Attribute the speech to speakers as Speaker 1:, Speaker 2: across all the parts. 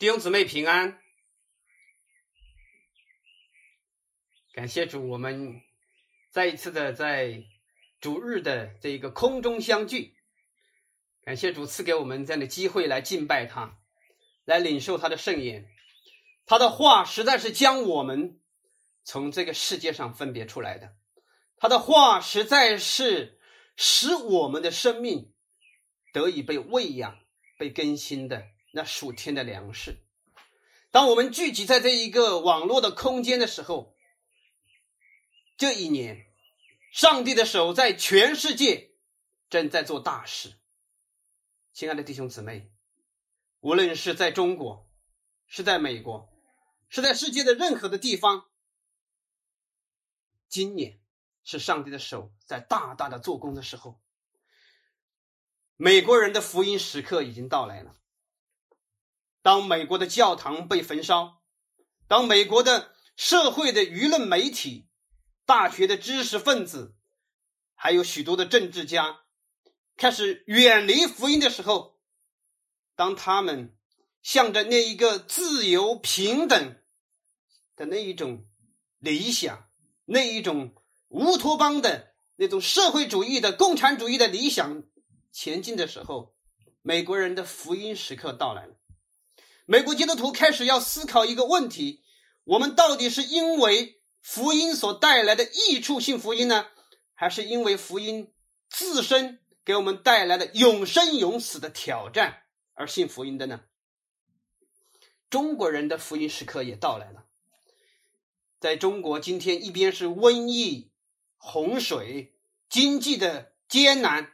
Speaker 1: 弟兄姊妹平安，感谢主，我们再一次的在主日的这一个空中相聚，感谢主赐给我们这样的机会来敬拜他，来领受他的圣言。他的话实在是将我们从这个世界上分别出来的，他的话实在是使我们的生命得以被喂养、被更新的。那属天的粮食。当我们聚集在这一个网络的空间的时候，这一年，上帝的手在全世界正在做大事。亲爱的弟兄姊妹，无论是在中国，是在美国，是在世界的任何的地方，今年是上帝的手在大大的做工的时候。美国人的福音时刻已经到来了。当美国的教堂被焚烧，当美国的社会的舆论媒体、大学的知识分子，还有许多的政治家开始远离福音的时候，当他们向着那一个自由平等的那一种理想、那一种乌托邦的那种社会主义的共产主义的理想前进的时候，美国人的福音时刻到来了。美国基督徒开始要思考一个问题：我们到底是因为福音所带来的益处信福音呢，还是因为福音自身给我们带来的永生永死的挑战而信福音的呢？中国人的福音时刻也到来了。在中国，今天一边是瘟疫、洪水、经济的艰难，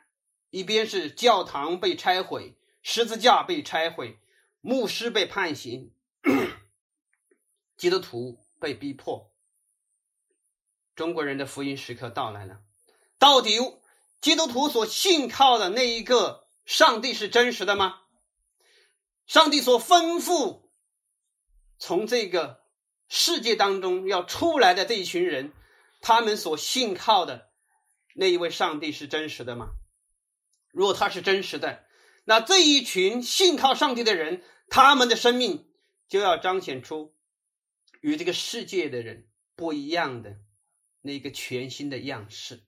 Speaker 1: 一边是教堂被拆毁、十字架被拆毁。牧师被判刑，基督徒被逼迫，中国人的福音时刻到来了。到底基督徒所信靠的那一个上帝是真实的吗？上帝所吩咐从这个世界当中要出来的这一群人，他们所信靠的那一位上帝是真实的吗？如果他是真实的，那这一群信靠上帝的人。他们的生命就要彰显出与这个世界的人不一样的那个全新的样式。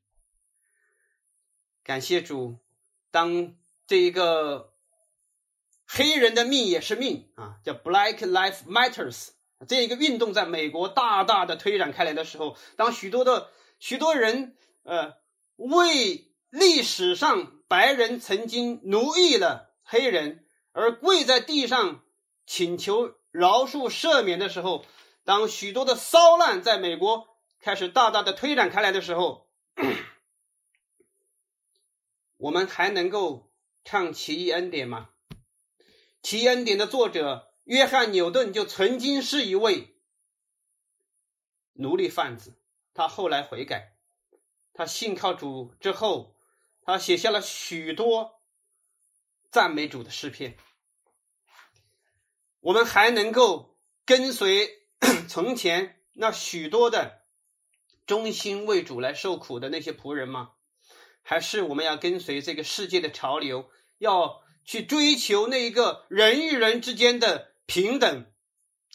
Speaker 1: 感谢主，当这一个黑人的命也是命啊，叫 Black Life Matters 这一个运动在美国大大的推展开来的时候，当许多的许多人呃为历史上白人曾经奴役了黑人。而跪在地上请求饶恕赦免的时候，当许多的骚乱在美国开始大大的推展开来的时候，我们还能够唱《奇异恩典》吗？《奇异恩典》的作者约翰纽顿就曾经是一位奴隶贩子，他后来悔改，他信靠主之后，他写下了许多赞美主的诗篇。我们还能够跟随 从前那许多的忠心为主来受苦的那些仆人吗？还是我们要跟随这个世界的潮流，要去追求那一个人与人之间的平等？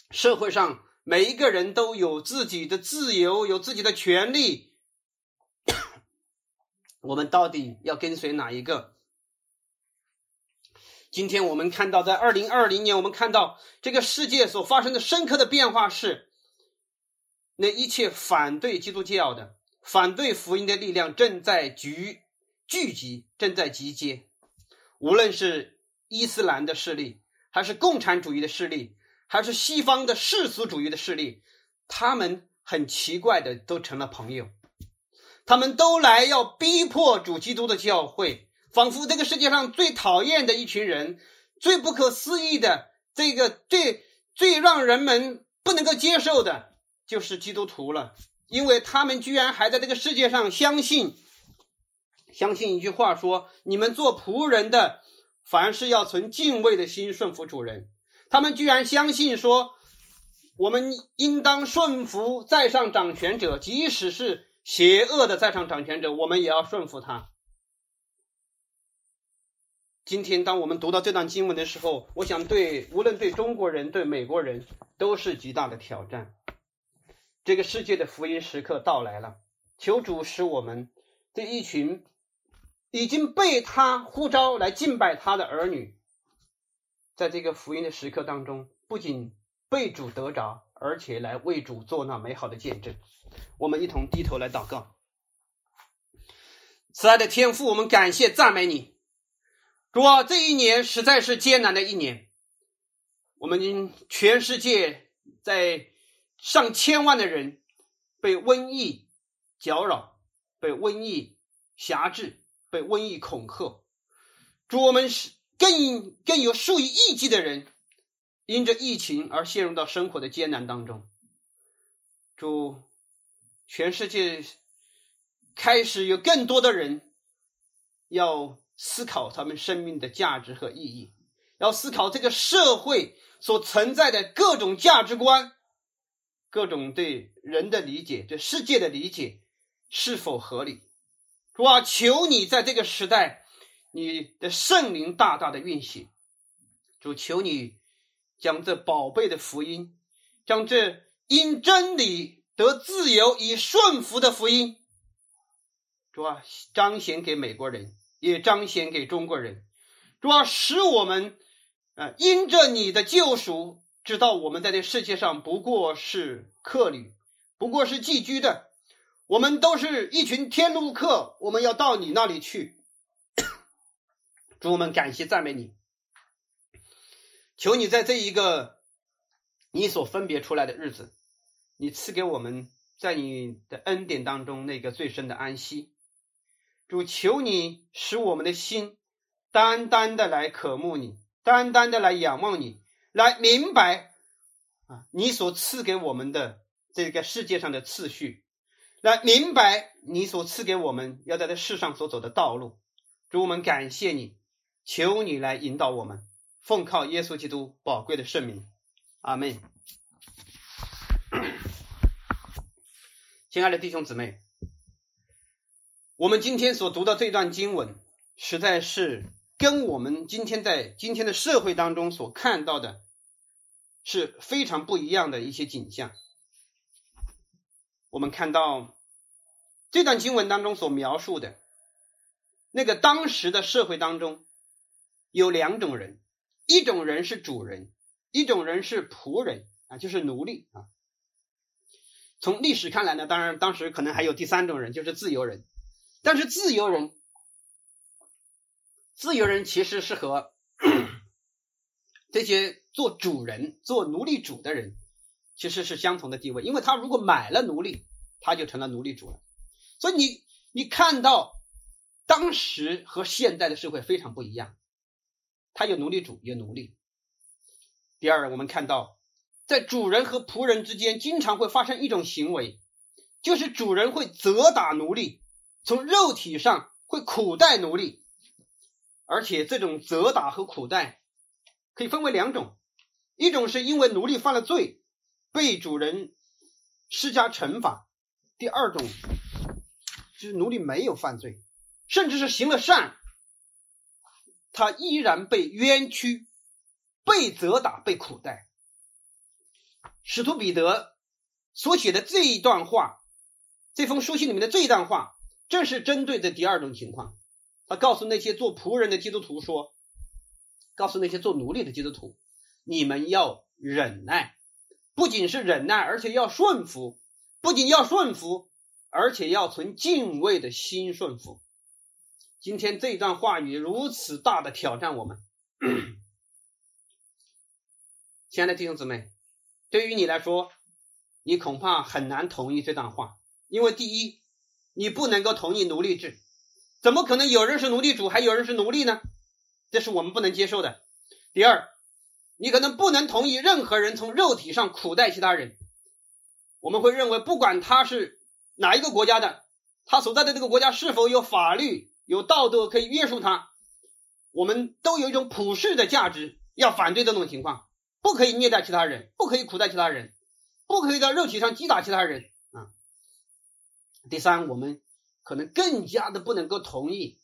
Speaker 1: 社会上每一个人都有自己的自由，有自己的权利。我们到底要跟随哪一个？今天我们看到，在二零二零年，我们看到这个世界所发生的深刻的变化是，那一切反对基督教的、反对福音的力量正在聚聚集，正在集结。无论是伊斯兰的势力，还是共产主义的势力，还是西方的世俗主义的势力，他们很奇怪的都成了朋友，他们都来要逼迫主基督的教会。仿佛这个世界上最讨厌的一群人，最不可思议的这个最最让人们不能够接受的，就是基督徒了，因为他们居然还在这个世界上相信，相信一句话说：你们做仆人的，凡事要存敬畏的心顺服主人。他们居然相信说，我们应当顺服在上掌权者，即使是邪恶的在上掌权者，我们也要顺服他。今天当我们读到这段经文的时候，我想对无论对中国人、对美国人都是极大的挑战。这个世界的福音时刻到来了，求主使我们这一群已经被他呼召来敬拜他的儿女，在这个福音的时刻当中，不仅被主得着，而且来为主做那美好的见证。我们一同低头来祷告。慈爱的天父，我们感谢赞美你，主啊！这一年实在是艰难的一年，我们全世界在。上千万的人被瘟疫搅扰，被瘟疫辖制，被瘟疫恐吓。主，我们是更更有数以亿计的人因着疫情而陷入到生活的艰难当中。主，全世界开始有更多的人要思考他们生命的价值和意义，要思考这个社会所存在的各种价值观。各种对人的理解、对世界的理解是否合理？主啊，求你在这个时代，你的圣灵大大的运行。主，求你将这宝贝的福音，将这因真理得自由、以顺服的福音，主啊，彰显给美国人，也彰显给中国人。主啊，使我们啊，因着你的救赎。知道我们在这世界上不过是客旅，不过是寄居的，我们都是一群天路客，我们要到你那里去。主我们感谢赞美你，求你在这一个你所分别出来的日子，你赐给我们在你的恩典当中那个最深的安息。主求你使我们的心单单的来渴慕你，单单的来仰望你。来明白啊，你所赐给我们的这个世界上的次序，来明白你所赐给我们要在这世上所走的道路。主，我们感谢你，求你来引导我们，奉靠耶稣基督宝贵的圣名，阿门。亲爱的弟兄姊妹，我们今天所读的这段经文，实在是。跟我们今天在今天的社会当中所看到的是非常不一样的一些景象。我们看到这段经文当中所描述的那个当时的社会当中有两种人，一种人是主人，一种人是仆人啊，就是奴隶啊。从历史看来呢，当然当时可能还有第三种人，就是自由人，但是自由人。自由人其实是和 这些做主人、做奴隶主的人其实是相同的地位，因为他如果买了奴隶，他就成了奴隶主了。所以你你看到当时和现在的社会非常不一样，他有奴隶主，有奴隶。第二，我们看到在主人和仆人之间经常会发生一种行为，就是主人会责打奴隶，从肉体上会苦待奴隶。而且这种责打和苦待可以分为两种，一种是因为奴隶犯了罪，被主人施加惩罚；第二种就是奴隶没有犯罪，甚至是行了善，他依然被冤屈、被责打、被苦待。使徒彼得所写的这一段话，这封书信里面的这一段话，这是针对的第二种情况。他告诉那些做仆人的基督徒说：“告诉那些做奴隶的基督徒，你们要忍耐，不仅是忍耐，而且要顺服；不仅要顺服，而且要存敬畏的心顺服。”今天这段话语如此大的挑战我们，亲爱的弟兄姊妹，对于你来说，你恐怕很难同意这段话，因为第一，你不能够同意奴隶制。怎么可能有人是奴隶主，还有人是奴隶呢？这是我们不能接受的。第二，你可能不能同意任何人从肉体上苦待其他人。我们会认为，不管他是哪一个国家的，他所在的这个国家是否有法律、有道德可以约束他，我们都有一种普世的价值，要反对这种情况，不可以虐待其他人，不可以苦待其他人，不可以在肉体上击打其他人。第三，我们。可能更加的不能够同意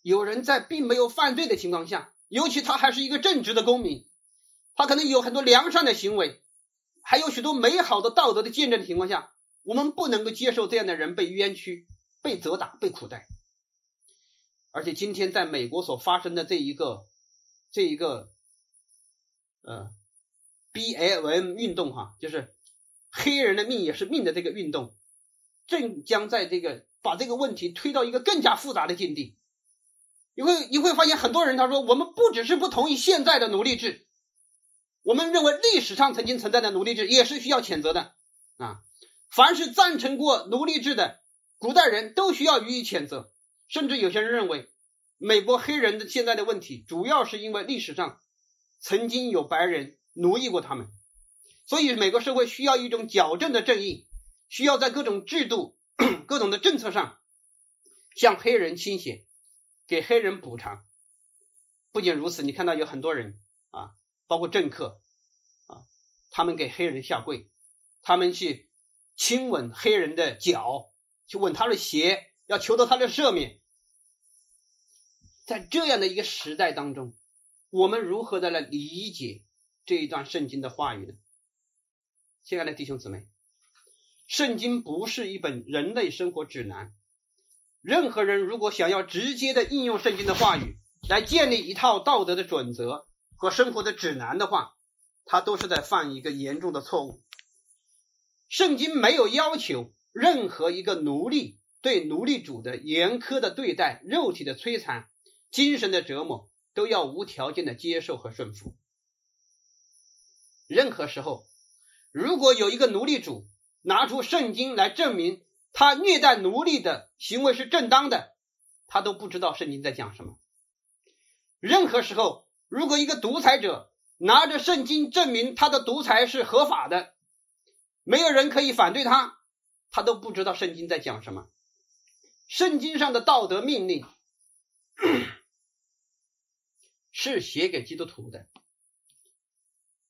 Speaker 1: 有人在并没有犯罪的情况下，尤其他还是一个正直的公民，他可能有很多良善的行为，还有许多美好的道德的见证的情况下，我们不能够接受这样的人被冤屈、被责打、被苦待。而且今天在美国所发生的这一个、这一个，呃，B L M 运动哈，就是黑人的命也是命的这个运动，正将在这个把这个问题推到一个更加复杂的境地。你会你会发现很多人他说我们不只是不同意现在的奴隶制，我们认为历史上曾经存在的奴隶制也是需要谴责的啊！凡是赞成过奴隶制的古代人都需要予以谴责。甚至有些人认为，美国黑人的现在的问题主要是因为历史上曾经有白人奴役过他们，所以美国社会需要一种矫正的正义，需要在各种制度、各种的政策上向黑人倾斜，给黑人补偿。不仅如此，你看到有很多人啊，包括政客啊，他们给黑人下跪，他们去亲吻黑人的脚，去吻他的鞋。要求得他的赦免，在这样的一个时代当中，我们如何的来理解这一段圣经的话语呢？亲爱的弟兄姊妹，圣经不是一本人类生活指南。任何人如果想要直接的应用圣经的话语来建立一套道德的准则和生活的指南的话，他都是在犯一个严重的错误。圣经没有要求任何一个奴隶。对奴隶主的严苛的对待、肉体的摧残、精神的折磨，都要无条件的接受和顺服。任何时候，如果有一个奴隶主拿出圣经来证明他虐待奴隶的行为是正当的，他都不知道圣经在讲什么。任何时候，如果一个独裁者拿着圣经证明他的独裁是合法的，没有人可以反对他，他都不知道圣经在讲什么。圣经上的道德命令 是写给基督徒的，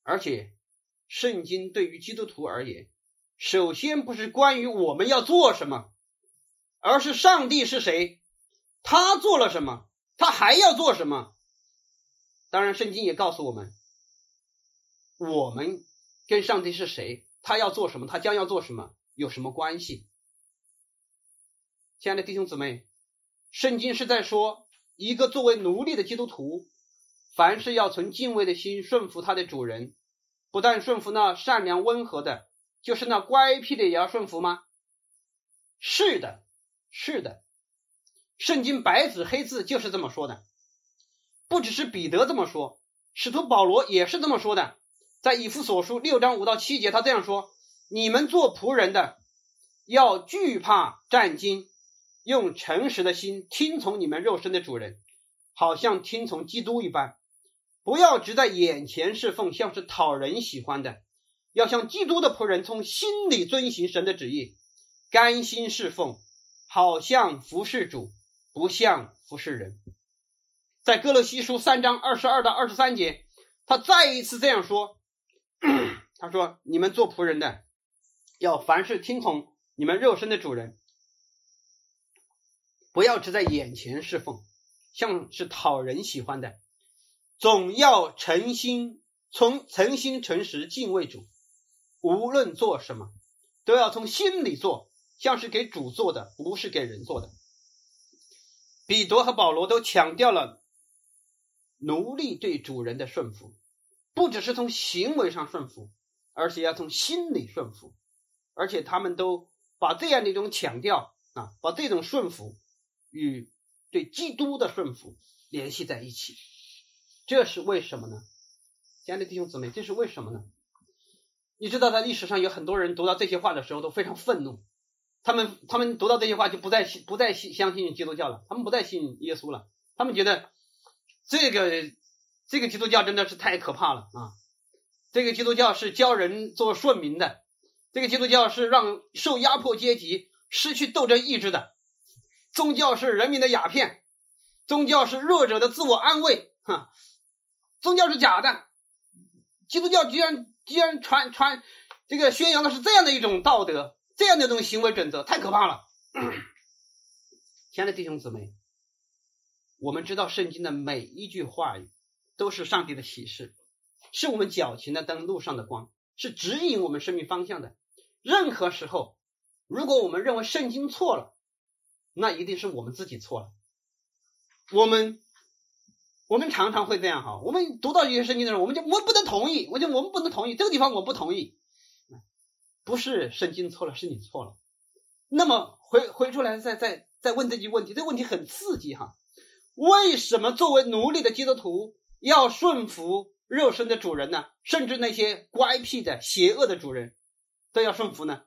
Speaker 1: 而且圣经对于基督徒而言，首先不是关于我们要做什么，而是上帝是谁，他做了什么，他还要做什么。当然，圣经也告诉我们，我们跟上帝是谁，他要做什么，他将要做什么，有什么关系。亲爱的弟兄姊妹，圣经是在说，一个作为奴隶的基督徒，凡是要存敬畏的心顺服他的主人，不但顺服那善良温和的，就是那乖僻的也要顺服吗？是的，是的，圣经白纸黑字就是这么说的。不只是彼得这么说，使徒保罗也是这么说的。在以弗所书六章五到七节，他这样说：“你们做仆人的，要惧怕战惊。”用诚实的心听从你们肉身的主人，好像听从基督一般。不要只在眼前侍奉，像是讨人喜欢的；要像基督的仆人，从心里遵行神的旨意，甘心侍奉，好像服侍主，不像服侍人。在哥罗西书三章二十二到二十三节，他再一次这样说：“ 他说，你们做仆人的，要凡事听从你们肉身的主人。”不要只在眼前侍奉，像是讨人喜欢的，总要诚心从诚心诚实敬畏主。无论做什么，都要从心里做，像是给主做的，不是给人做的。彼得和保罗都强调了奴隶对主人的顺服，不只是从行为上顺服，而且要从心里顺服。而且他们都把这样的一种强调啊，把这种顺服。与对基督的顺服联系在一起，这是为什么呢？亲爱的弟兄姊妹，这是为什么呢？你知道，在历史上有很多人读到这些话的时候都非常愤怒，他们他们读到这些话就不再信不再信相信基督教了，他们不再信耶稣了，他们觉得这个这个基督教真的是太可怕了啊！这个基督教是教人做顺民的，这个基督教是让受压迫阶级失去斗争意志的。宗教是人民的鸦片，宗教是弱者的自我安慰，哈，宗教是假的。基督教居然既然传传这个宣扬的是这样的一种道德，这样的一种行为准则，太可怕了。亲爱的弟兄姊妹，我们知道圣经的每一句话语都是上帝的启示，是我们脚前的灯，路上的光，是指引我们生命方向的。任何时候，如果我们认为圣经错了，那一定是我们自己错了。我们我们常常会这样哈，我们读到一些圣经的时候，我们就我不能同意，我就我们不能同意这个地方我不同意，不是圣经错了，是你错了。那么回回出来再再再问这句问题，这个问题很刺激哈。为什么作为奴隶的基督徒要顺服肉身的主人呢？甚至那些乖僻的、邪恶的主人，都要顺服呢？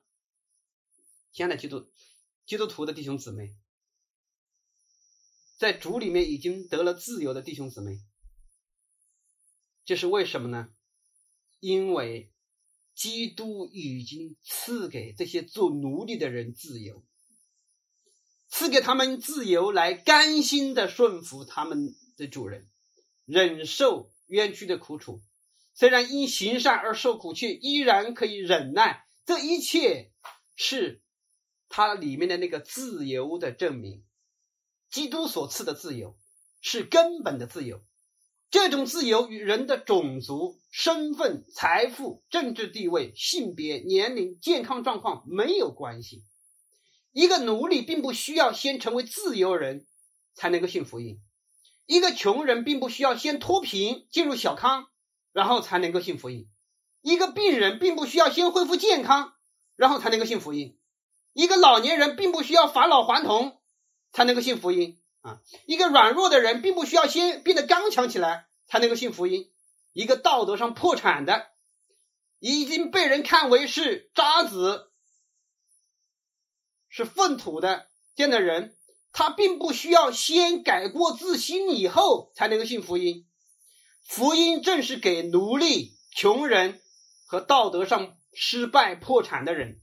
Speaker 1: 亲爱的基督基督徒的弟兄姊妹，在主里面已经得了自由的弟兄姊妹，这是为什么呢？因为基督已经赐给这些做奴隶的人自由。赐给他们自由，来甘心的顺服他们的主人，忍受冤屈的苦楚。虽然因行善而受苦，却依然可以忍耐。这一切是它里面的那个自由的证明。基督所赐的自由是根本的自由。这种自由与人的种族、身份、财富、政治地位、性别、年龄、健康状况没有关系。一个奴隶并不需要先成为自由人才能够信福音，一个穷人并不需要先脱贫进入小康，然后才能够信福音，一个病人并不需要先恢复健康，然后才能够信福音，一个老年人并不需要返老还童才能够信福音啊，一个软弱的人并不需要先变得刚强起来才能够信福音，一个道德上破产的，已经被人看为是渣子。是粪土的这样的人，他并不需要先改过自新以后才能够信福音。福音正是给奴隶、穷人和道德上失败破产的人，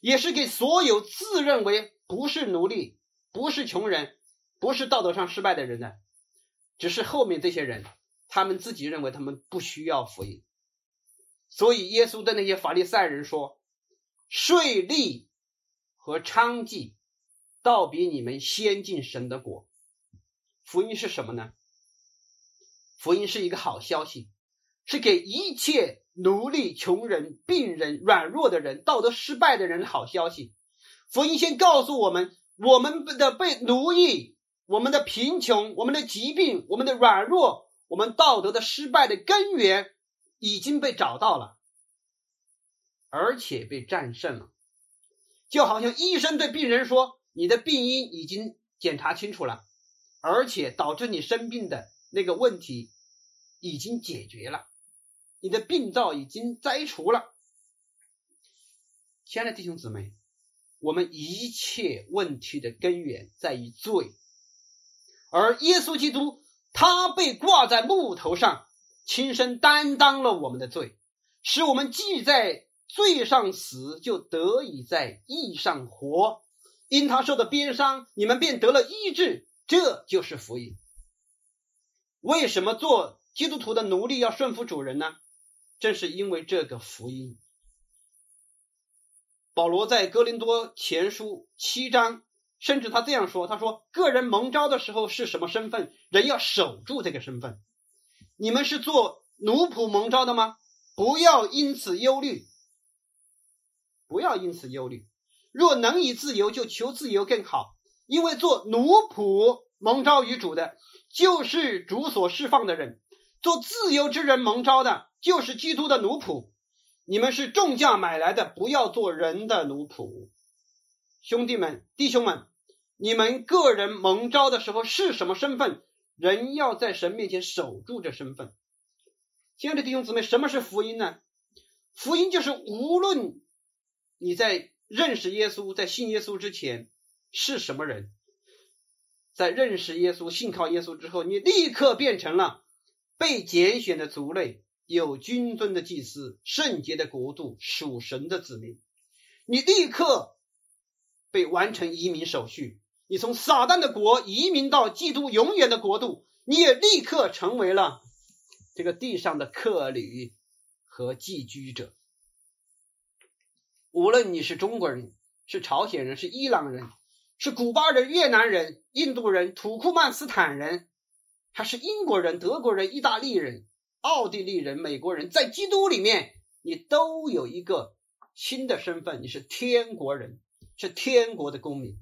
Speaker 1: 也是给所有自认为不是奴隶、不是穷人、不是道德上失败的人呢。只是后面这些人，他们自己认为他们不需要福音，所以耶稣对那些法利赛人说：“税吏。”和娼妓，倒比你们先进神的国。福音是什么呢？福音是一个好消息，是给一切奴隶、穷人、病人、软弱的人、道德失败的人的好消息。福音先告诉我们，我们的被奴役、我们的贫穷、我们的疾病、我们的软弱、我们道德的失败的根源已经被找到了，而且被战胜了。就好像医生对病人说：“你的病因已经检查清楚了，而且导致你生病的那个问题已经解决了，你的病灶已经摘除了。”亲爱的弟兄姊妹，我们一切问题的根源在于罪，而耶稣基督他被挂在木头上，亲身担当了我们的罪，使我们既在。罪上死，就得以在义上活。因他受的鞭伤，你们便得了医治。这就是福音。为什么做基督徒的奴隶要顺服主人呢？正是因为这个福音。保罗在哥林多前书七章，甚至他这样说：“他说，个人蒙召的时候是什么身份，人要守住这个身份。你们是做奴仆蒙召的吗？不要因此忧虑。”不要因此忧虑。若能以自由，就求自由更好。因为做奴仆蒙召于主的，就是主所释放的人；做自由之人蒙召的，就是基督的奴仆。你们是重价买来的，不要做人的奴仆。兄弟们、弟兄们，你们个人蒙召的时候是什么身份？人要在神面前守住这身份。亲爱的弟兄姊妹，什么是福音呢？福音就是无论。你在认识耶稣、在信耶稣之前是什么人？在认识耶稣、信靠耶稣之后，你立刻变成了被拣选的族类、有君尊的祭司、圣洁的国度、属神的子民。你立刻被完成移民手续，你从撒旦的国移民到基督永远的国度，你也立刻成为了这个地上的客旅和寄居者。无论你是中国人、是朝鲜人、是伊朗人，是古巴人、越南人、印度人、土库曼斯坦人，还是英国人、德国人、意大利人、奥地利人、美国人，在基督里面，你都有一个新的身份，你是天国人，是天国的公民。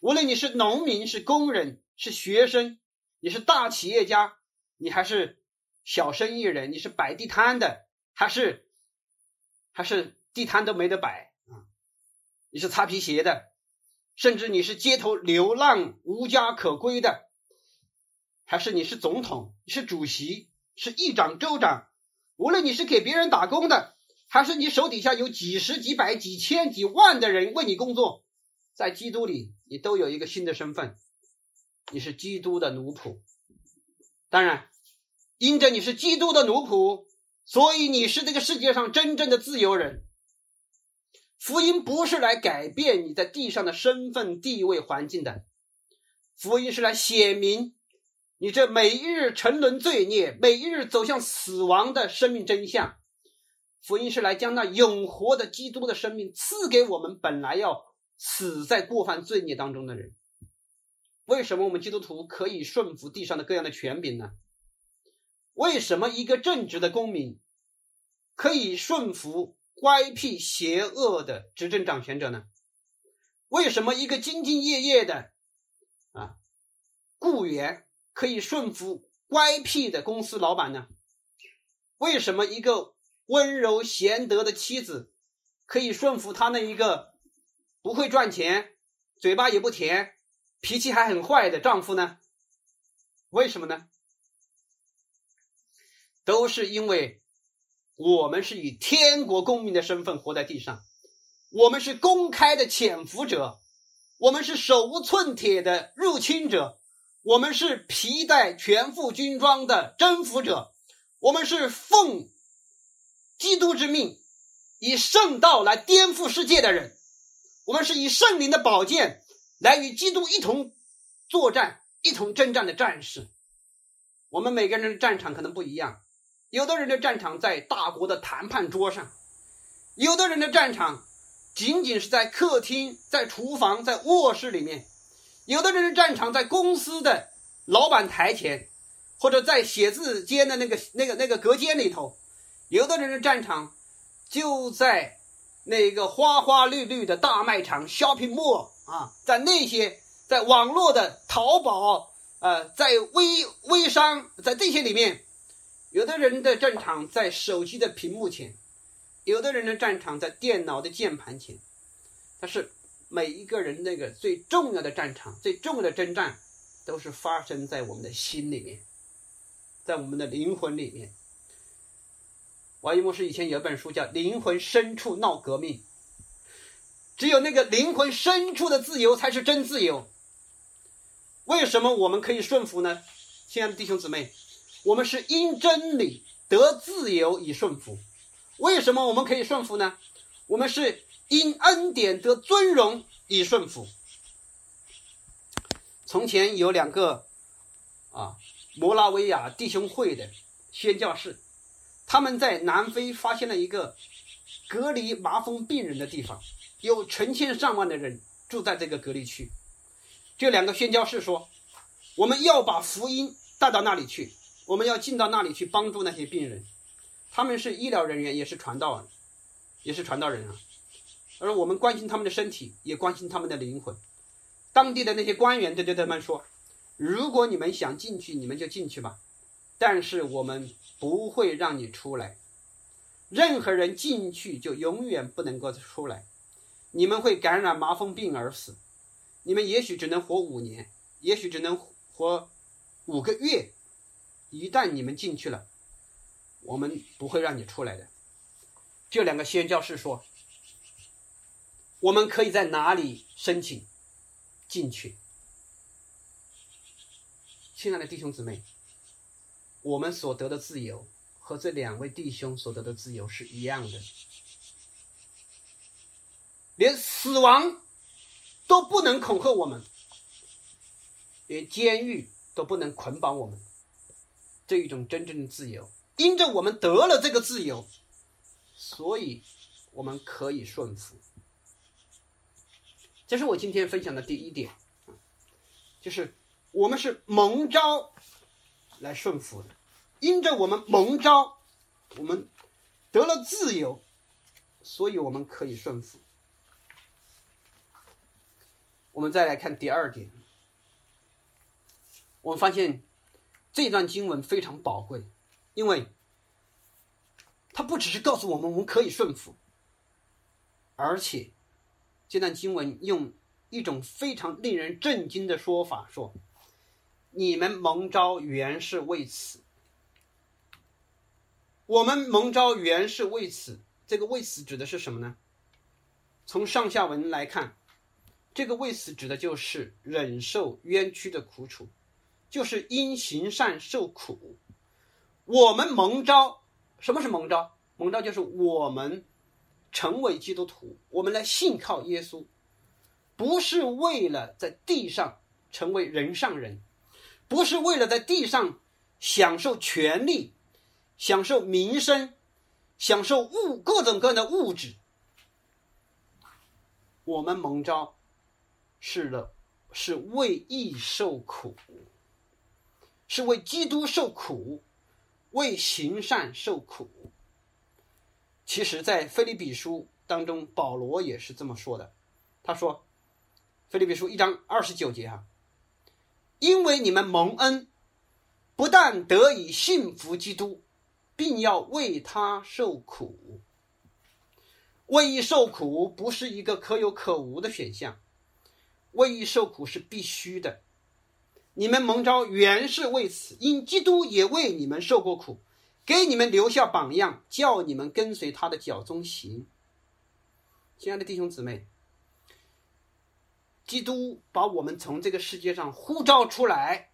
Speaker 1: 无论你是农民、是工人、是学生，你是大企业家，你还是小生意人，你是摆地摊的，还是还是地摊都没得摆啊？你是擦皮鞋的，甚至你是街头流浪、无家可归的，还是你是总统、你是主席、是议长、州长？无论你是给别人打工的，还是你手底下有几十、几百、几千、几万的人为你工作。在基督里，你都有一个新的身份，你是基督的奴仆。当然，因着你是基督的奴仆，所以你是这个世界上真正的自由人。福音不是来改变你在地上的身份、地位、环境的，福音是来显明你这每一日沉沦罪孽、每一日走向死亡的生命真相。福音是来将那永活的基督的生命赐给我们，本来要。死在过犯罪孽当中的人，为什么我们基督徒可以顺服地上的各样的权柄呢？为什么一个正直的公民可以顺服乖僻邪恶的执政掌权者呢？为什么一个兢兢业业的啊雇员可以顺服乖僻的公司老板呢？为什么一个温柔贤德的妻子可以顺服他那一个？不会赚钱，嘴巴也不甜，脾气还很坏的丈夫呢？为什么呢？都是因为我们是以天国公民的身份活在地上，我们是公开的潜伏者，我们是手无寸铁的入侵者，我们是皮带全副军装的征服者，我们是奉基督之命，以圣道来颠覆世界的人。我们是以圣灵的宝剑来与基督一同作战、一同征战的战士。我们每个人的战场可能不一样，有的人的战场在大国的谈判桌上，有的人的战场仅仅是在客厅、在厨房、在卧室里面，有的人的战场在公司的老板台前，或者在写字间的那个、那个、那个隔间里头，有的人的战场就在。那个花花绿绿的大卖场 shopping mall 啊，在那些在网络的淘宝，呃，在微微商，在这些里面，有的人的战场在手机的屏幕前，有的人的战场在电脑的键盘前，但是每一个人那个最重要的战场、最重要的征战，都是发生在我们的心里面，在我们的灵魂里面。王一牧师以前有一本书叫《灵魂深处闹革命》，只有那个灵魂深处的自由才是真自由。为什么我们可以顺服呢？亲爱的弟兄姊妹，我们是因真理得自由以顺服。为什么我们可以顺服呢？我们是因恩典得尊荣以顺服。从前有两个啊，摩拉维亚弟兄会的宣教士。他们在南非发现了一个隔离麻风病人的地方，有成千上万的人住在这个隔离区。这两个宣教士说：“我们要把福音带到那里去，我们要进到那里去帮助那些病人。他们是医疗人员，也是传道，也是传道人啊。而我们关心他们的身体，也关心他们的灵魂。当地的那些官员对对他们说：‘如果你们想进去，你们就进去吧。’但是我们。”不会让你出来，任何人进去就永远不能够出来。你们会感染麻风病而死，你们也许只能活五年，也许只能活五个月。一旦你们进去了，我们不会让你出来的。这两个宣教士说：“我们可以在哪里申请进去？”亲爱的弟兄姊妹。我们所得的自由和这两位弟兄所得的自由是一样的，连死亡都不能恐吓我们，连监狱都不能捆绑我们，这一种真正的自由，因着我们得了这个自由，所以我们可以顺服。这是我今天分享的第一点，就是我们是蒙召来顺服的，因着我们蒙召，我们得了自由，所以我们可以顺服。我们再来看第二点，我们发现这段经文非常宝贵，因为它不只是告诉我们我们可以顺服，而且这段经文用一种非常令人震惊的说法说：“你们蒙召原是为此，我们蒙召原是为此。”这个“为此”指的是什么呢？从上下文来看。这个为此指的就是忍受冤屈的苦楚，就是因行善受苦。我们蒙召，什么是蒙召？蒙召就是我们成为基督徒，我们来信靠耶稣，不是为了在地上成为人上人，不是为了在地上享受权利、享受名声、享受物各种各样的物质。我们蒙召。是的，是为义受苦，是为基督受苦，为行善受苦。其实，在菲利比书当中，保罗也是这么说的。他说：“菲利比书一章二十九节哈，因为你们蒙恩，不但得以信服基督，并要为他受苦。为义受苦不是一个可有可无的选项。”为义受苦是必须的，你们蒙召原是为此，因基督也为你们受过苦，给你们留下榜样，叫你们跟随他的脚中行。亲爱的弟兄姊妹，基督把我们从这个世界上呼召出来，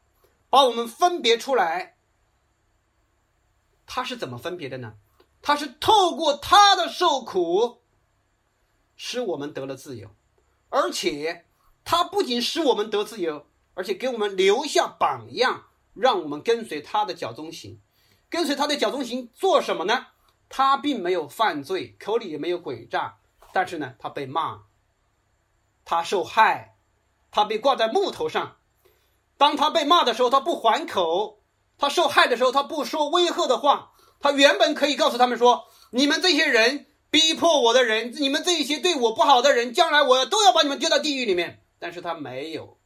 Speaker 1: 把我们分别出来，他是怎么分别的呢？他是透过他的受苦，使我们得了自由，而且。他不仅使我们得自由，而且给我们留下榜样，让我们跟随他的脚中行。跟随他的脚中行做什么呢？他并没有犯罪，口里也没有诡诈，但是呢，他被骂，他受害，他被挂在木头上。当他被骂的时候，他不还口；他受害的时候，他不说威吓的话。他原本可以告诉他们说：“你们这些人逼迫我的人，你们这些对我不好的人，将来我都要把你们丢到地狱里面。”但是他没有，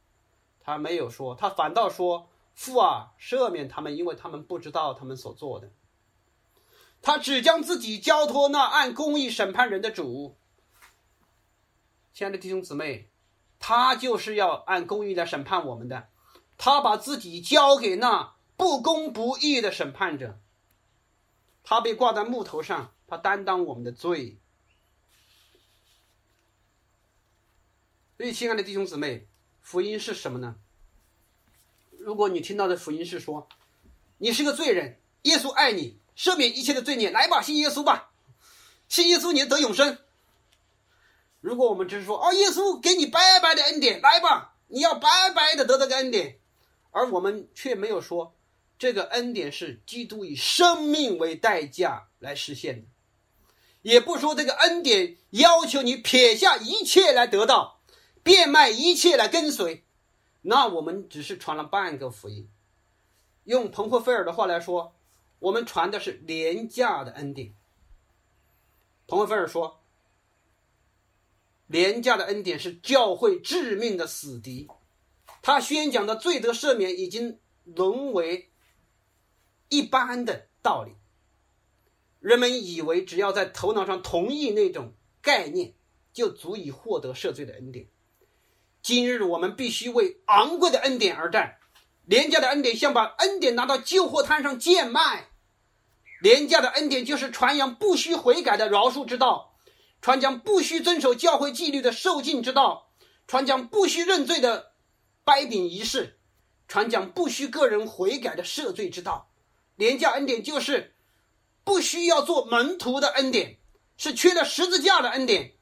Speaker 1: 他没有说，他反倒说：“父啊，赦免他们，因为他们不知道他们所做的。”他只将自己交托那按公义审判人的主。亲爱的弟兄姊妹，他就是要按公义来审判我们的。他把自己交给那不公不义的审判者。他被挂在木头上，他担当我们的罪。所以，亲爱的弟兄姊妹，福音是什么呢？如果你听到的福音是说，你是个罪人，耶稣爱你，赦免一切的罪孽，来吧，信耶稣吧，信耶稣你得永生。如果我们只是说，哦，耶稣给你白白的恩典，来吧，你要白白的得这个恩典，而我们却没有说，这个恩典是基督以生命为代价来实现的，也不说这个恩典要求你撇下一切来得到。变卖一切来跟随，那我们只是传了半个福音。用彭霍菲尔的话来说，我们传的是廉价的恩典。彭霍菲尔说，廉价的恩典是教会致命的死敌。他宣讲的罪得赦免已经沦为一般的道理。人们以为只要在头脑上同意那种概念，就足以获得赦罪的恩典。今日我们必须为昂贵的恩典而战，廉价的恩典像把恩典拿到旧货摊上贱卖。廉价的恩典就是传扬不需悔改的饶恕之道，传讲不需遵守教会纪律的受尽之道，传讲不需认罪的掰饼仪式，传讲不需个人悔改的赦罪之道。廉价恩典就是不需要做门徒的恩典，是缺了十字架的恩典。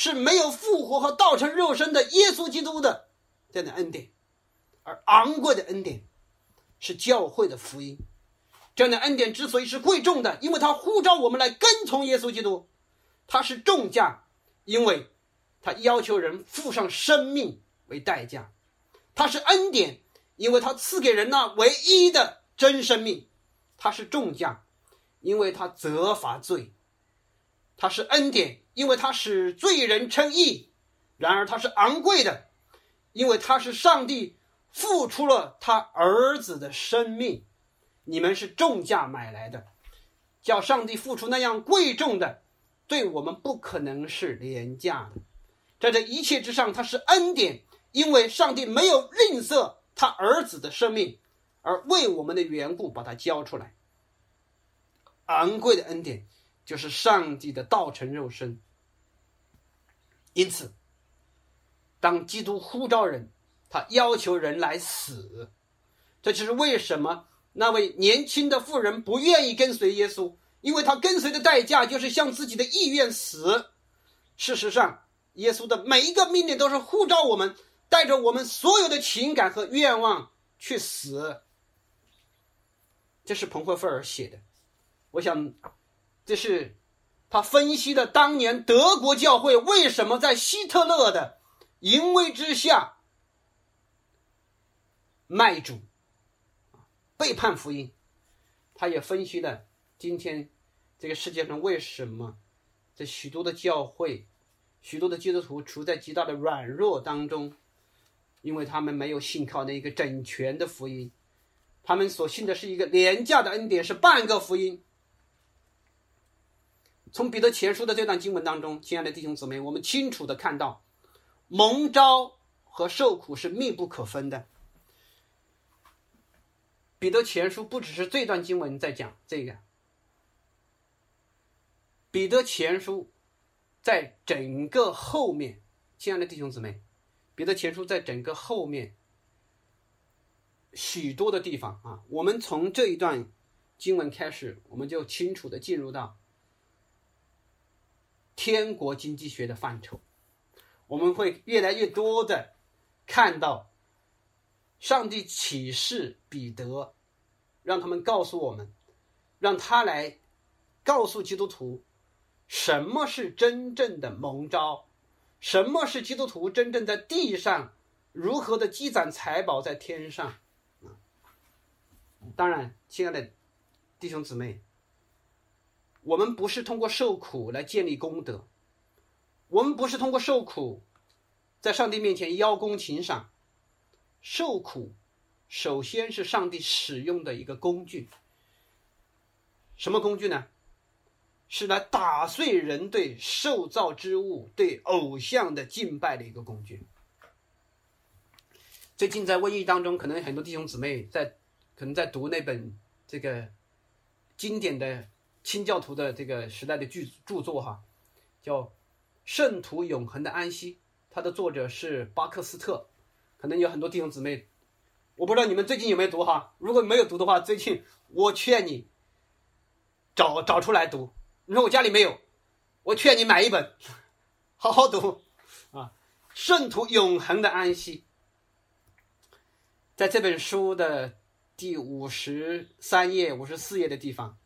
Speaker 1: 是没有复活和道成肉身的耶稣基督的这样的恩典，而昂贵的恩典是教会的福音。这样的恩典之所以是贵重的，因为它呼召我们来跟从耶稣基督，它是重价，因为他要求人付上生命为代价；他是恩典，因为他赐给人那唯一的真生命；他是重价，因为他责罚罪；他是恩典，因为他使罪人称义；然而他是昂贵的，因为他是上帝付出了他儿子的生命。你们是重价买来的。叫上帝付出那样贵重的，对我们不可能是廉价的。在这一切之上，他是恩典，因为上帝没有吝啬他儿子的生命，而为我们的缘故把他交出来。昂贵的恩典就是上帝的道成肉身。因此，当基督呼召人，他要求人来死，这就是为什么。那位年轻的妇人不愿意跟随耶稣，因为他跟随的代价就是向自己的意愿死。事实上，耶稣的每一个命令都是呼召我们带着我们所有的情感和愿望去死。这是彭霍费尔写的，我想，这是他分析了当年德国教会为什么在希特勒的淫威之下卖主。背叛福音，他也分析了今天这个世界上为什么这许多的教会、许多的基督徒处在极大的软弱当中，因为他们没有信靠那一个整全的福音，他们所信的是一个廉价的恩典，是半个福音。从彼得前书的这段经文当中，亲爱的弟兄姊妹，我们清楚的看到，蒙召和受苦是密不可分的。彼得前书不只是这段经文在讲这个，彼得前书在整个后面，亲爱的弟兄姊妹，彼得前书在整个后面许多的地方啊，我们从这一段经文开始，我们就清楚的进入到天国经济学的范畴，我们会越来越多的看到。上帝启示彼得，让他们告诉我们，让他来告诉基督徒，什么是真正的蒙召，什么是基督徒真正在地上如何的积攒财宝在天上。当然，亲爱的弟兄姊妹，我们不是通过受苦来建立功德，我们不是通过受苦在上帝面前邀功请赏。受苦，首先是上帝使用的一个工具。什么工具呢？是来打碎人对受造之物、对偶像的敬拜的一个工具。最近在瘟疫当中，可能很多弟兄姊妹在可能在读那本这个经典的清教徒的这个时代的巨著作哈，叫《圣徒永恒的安息》，它的作者是巴克斯特。可能有很多弟兄姊妹，我不知道你们最近有没有读哈。如果没有读的话，最近我劝你找找出来读。你说我家里没有，我劝你买一本，好好读啊！圣徒永恒的安息，在这本书的第五十三页、五十四页的地方，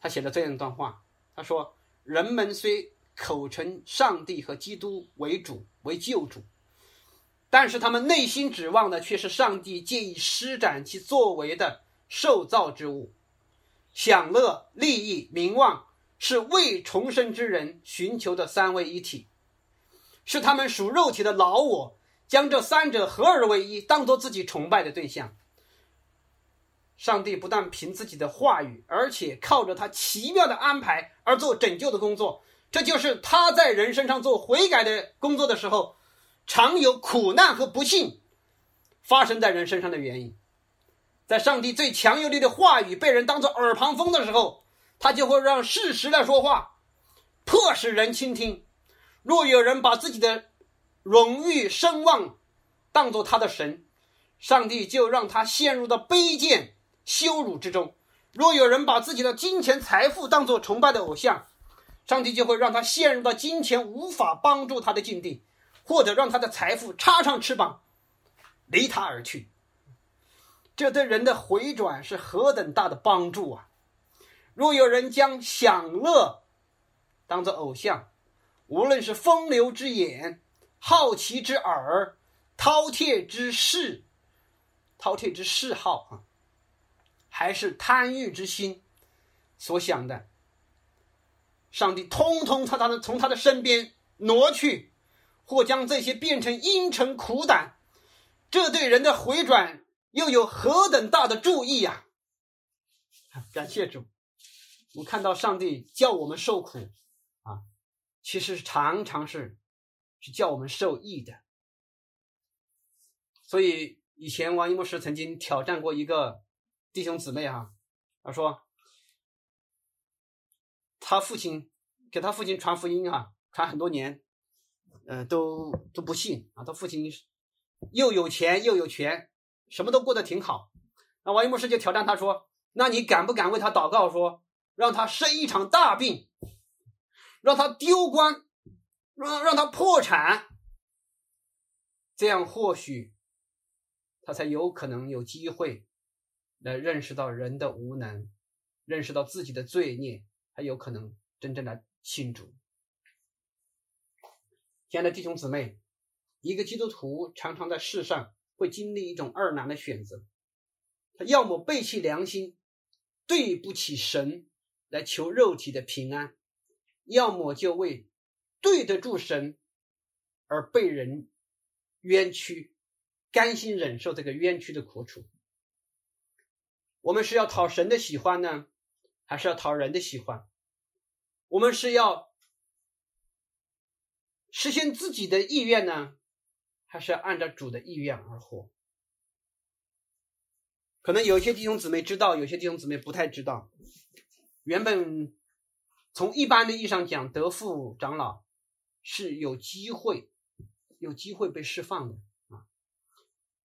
Speaker 1: 他写了这样一段话：他说，人们虽口称上帝和基督为主、为救主。但是他们内心指望的却是上帝借以施展其作为的受造之物，享乐、利益、名望是未重生之人寻求的三位一体，是他们属肉体的老我将这三者合而为一，当做自己崇拜的对象。上帝不但凭自己的话语，而且靠着他奇妙的安排而做拯救的工作，这就是他在人身上做悔改的工作的时候。常有苦难和不幸发生在人身上的原因，在上帝最强有力的话语被人当作耳旁风的时候，他就会让事实来说话，迫使人倾听。若有人把自己的荣誉声望当作他的神，上帝就让他陷入到卑贱羞辱之中；若有人把自己的金钱财富当作崇拜的偶像，上帝就会让他陷入到金钱无法帮助他的境地。或者让他的财富插上翅膀，离他而去。这对人的回转是何等大的帮助啊！若有人将享乐当做偶像，无论是风流之眼、好奇之耳、饕餮之嗜、饕餮之嗜好啊，还是贪欲之心所想的，上帝通通从他的从他的身边挪去，或将这些变成阴沉苦胆，这对人的回转又有何等大的注意呀！感谢主，我看到上帝叫我们受苦啊，其实常常是是叫我们受益的。所以以前王一牧师曾经挑战过一个弟兄姊妹哈，他说他父亲给他父亲传福音啊，传很多年，呃，都都不信啊。他父亲又有钱又有权，什么都过得挺好。那王一牧师就挑战他说。那你敢不敢为他祷告，说让他生一场大病，让他丢官，让让他破产，这样或许他才有可能有机会来认识到人的无能，认识到自己的罪孽，才有可能真正的信主。亲爱的弟兄姊妹，一个基督徒常常在世上会经历一种二难的选择，他要么背弃良心。对不起神来求肉体的平安，要么就为对得住神而被人冤屈，甘心忍受这个冤屈的苦楚。我们是要讨神的喜欢呢，还是要讨人的喜欢？我们是要实现自己的意愿呢，还是要按照主的意愿而活？可能有些弟兄姊妹知道，有些弟兄姊妹不太知道。原本从一般的意义上讲，德富长老是有机会、有机会被释放的啊。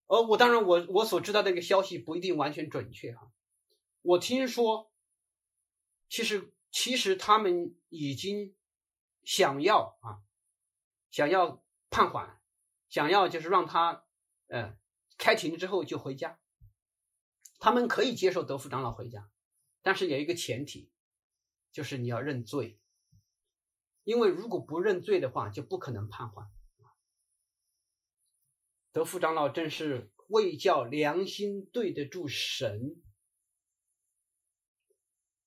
Speaker 1: 而我当然，我我所知道这个消息不一定完全准确哈。我听说，其实其实他们已经想要啊，想要判缓，想要就是让他呃开庭之后就回家。他们可以接受德福长老回家，但是有一个前提，就是你要认罪。因为如果不认罪的话，就不可能判缓。德福长老正是为叫良心对得住神，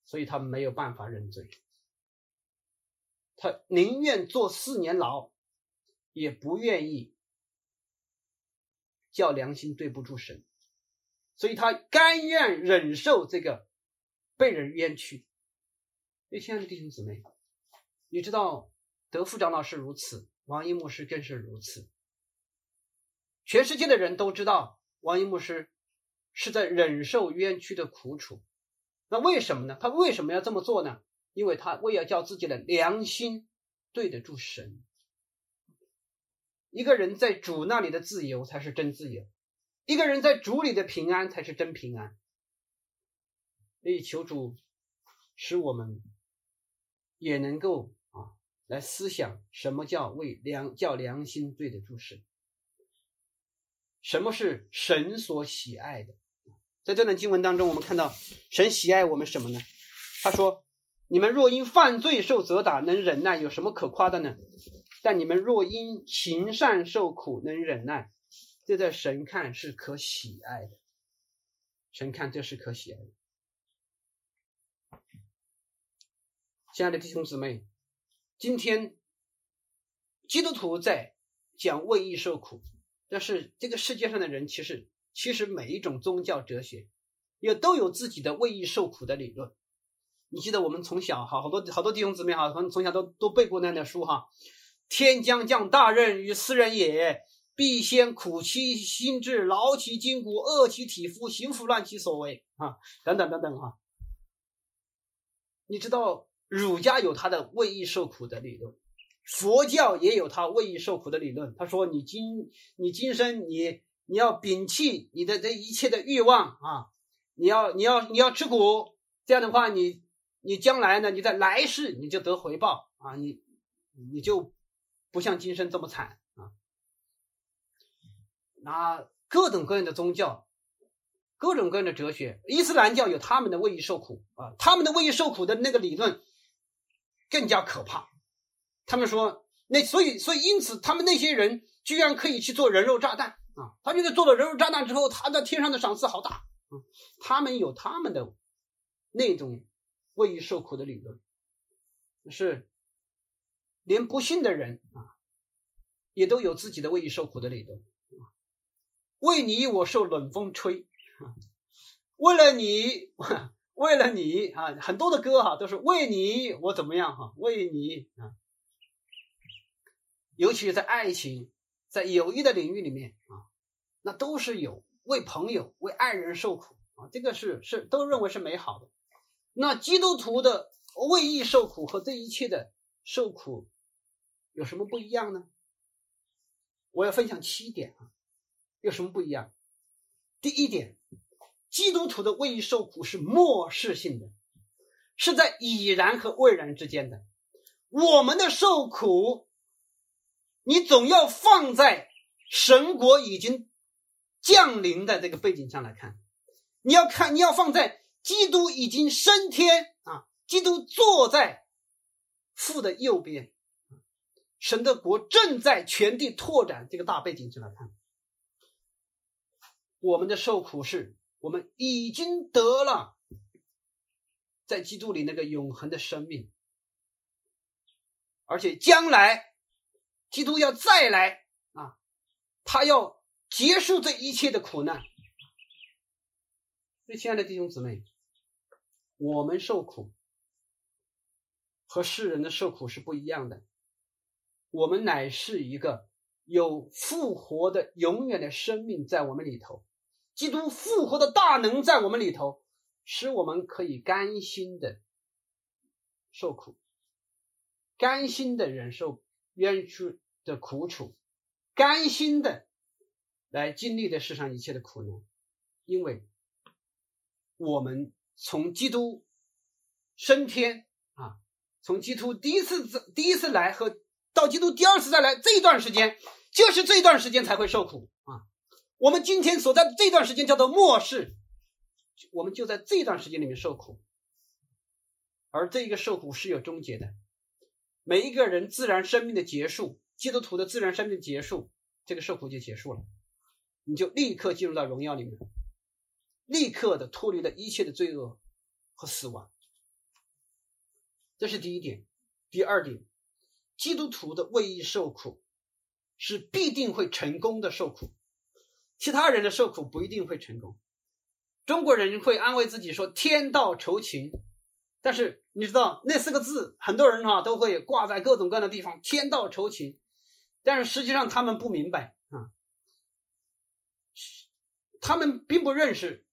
Speaker 1: 所以他没有办法认罪。他宁愿坐四年牢，也不愿意叫良心对不住神。所以他甘愿忍受这个被人冤屈。哎，亲爱的弟兄姊妹，你知道德福长老是如此，王一牧师更是如此。全世界的人都知道王一牧师是在忍受冤屈的苦楚。那为什么呢？他为什么要这么做呢？因为他为要叫自己的良心对得住神。一个人在主那里的自由才是真自由。一个人在主里的平安才是真平安，所以求主使我们也能够啊来思想什么叫为良叫良心对得住神，什么是神所喜爱的？在这段经文当中，我们看到神喜爱我们什么呢？他说：“你们若因犯罪受责打，能忍耐，有什么可夸的呢？但你们若因行善受苦，能忍耐。”这在神看是可喜爱的，神看这是可喜爱的。亲爱的弟兄姊妹，今天基督徒在讲为义受苦，但是这个世界上的人其实其实每一种宗教哲学也都有自己的为义受苦的理论。你记得我们从小哈好多好多弟兄姊妹哈，可能从小都都背过那样的书哈，“天将降大任于斯人也。”必先苦其心志，劳其筋骨，饿其体肤，行拂乱其所为啊！等等等等哈。你知道儒家有他的为义受苦的理论，佛教也有他为义受苦的理论。他说：“你今你今生你你要摒弃你的这一切的欲望啊！你要你要你要吃苦，这样的话，你你将来呢？你在来世你就得回报啊！你你就不像今生这么惨啊。”那各种各样的宗教，各种各样的哲学，伊斯兰教有他们的为义受苦啊，他们的为义受苦的那个理论更加可怕。他们说，那所以，所以因此，他们那些人居然可以去做人肉炸弹啊！他觉得做了人肉炸弹之后，他在天上的赏赐好大啊！他们有他们的那种为义受苦的理论，是连不信的人啊，也都有自己的为义受苦的理论啊。为你我受冷风吹，为了你，为了你啊，很多的歌哈都是为你我怎么样哈，为你啊。尤其是在爱情、在友谊的领域里面啊，那都是有为朋友、为爱人受苦啊，这个是是都认为是美好的。那基督徒的为义受苦和这一切的受苦有什么不一样呢？我要分享七点啊，有什么不一样？第一点，基督徒的为义受苦是漠视性的，是在已然和未然之间的。我们的受苦。你总要放在神国已经降临的这个背景上来看，你要看，你要放在基督已经升天啊，基督坐在父的右边，神的国正在全地拓展这个大背景上来看，我们的受苦是我们已经得了在基督里那个永恒的生命，而且将来。基督要再来啊，他要结束这一切的苦难。所以，亲爱的弟兄姊妹，我们受苦和世人的受苦是不一样的。我们乃是一个有复活的永远的生命在我们里头，基督复活的大能在我们里头，使我们可以甘心的受苦，甘心的忍受。冤屈的苦楚，甘心的来经历的世上一切的苦难，因为我们从基督升天啊，从基督第一次第一次来和到基督第二次再来这一段时间，就是这一段时间才会受苦啊。我们今天所在的这段时间叫做末世，我们就在这段时间里面受苦，而这一个受苦是有终结的。每一个人自然生命的结束，基督徒的自然生命结束，这个受苦就结束了，你就立刻进入到荣耀里面，立刻的脱离了一切的罪恶和死亡。这是第一点。第二点，基督徒的为义受苦是必定会成功的受苦，其他人的受苦不一定会成功。中国人会安慰自己说：“天道酬勤。”但是你知道那四个字，很多人哈都会挂在各种各样的地方，“天道酬勤”，但是实际上他们不明白，他们并不认识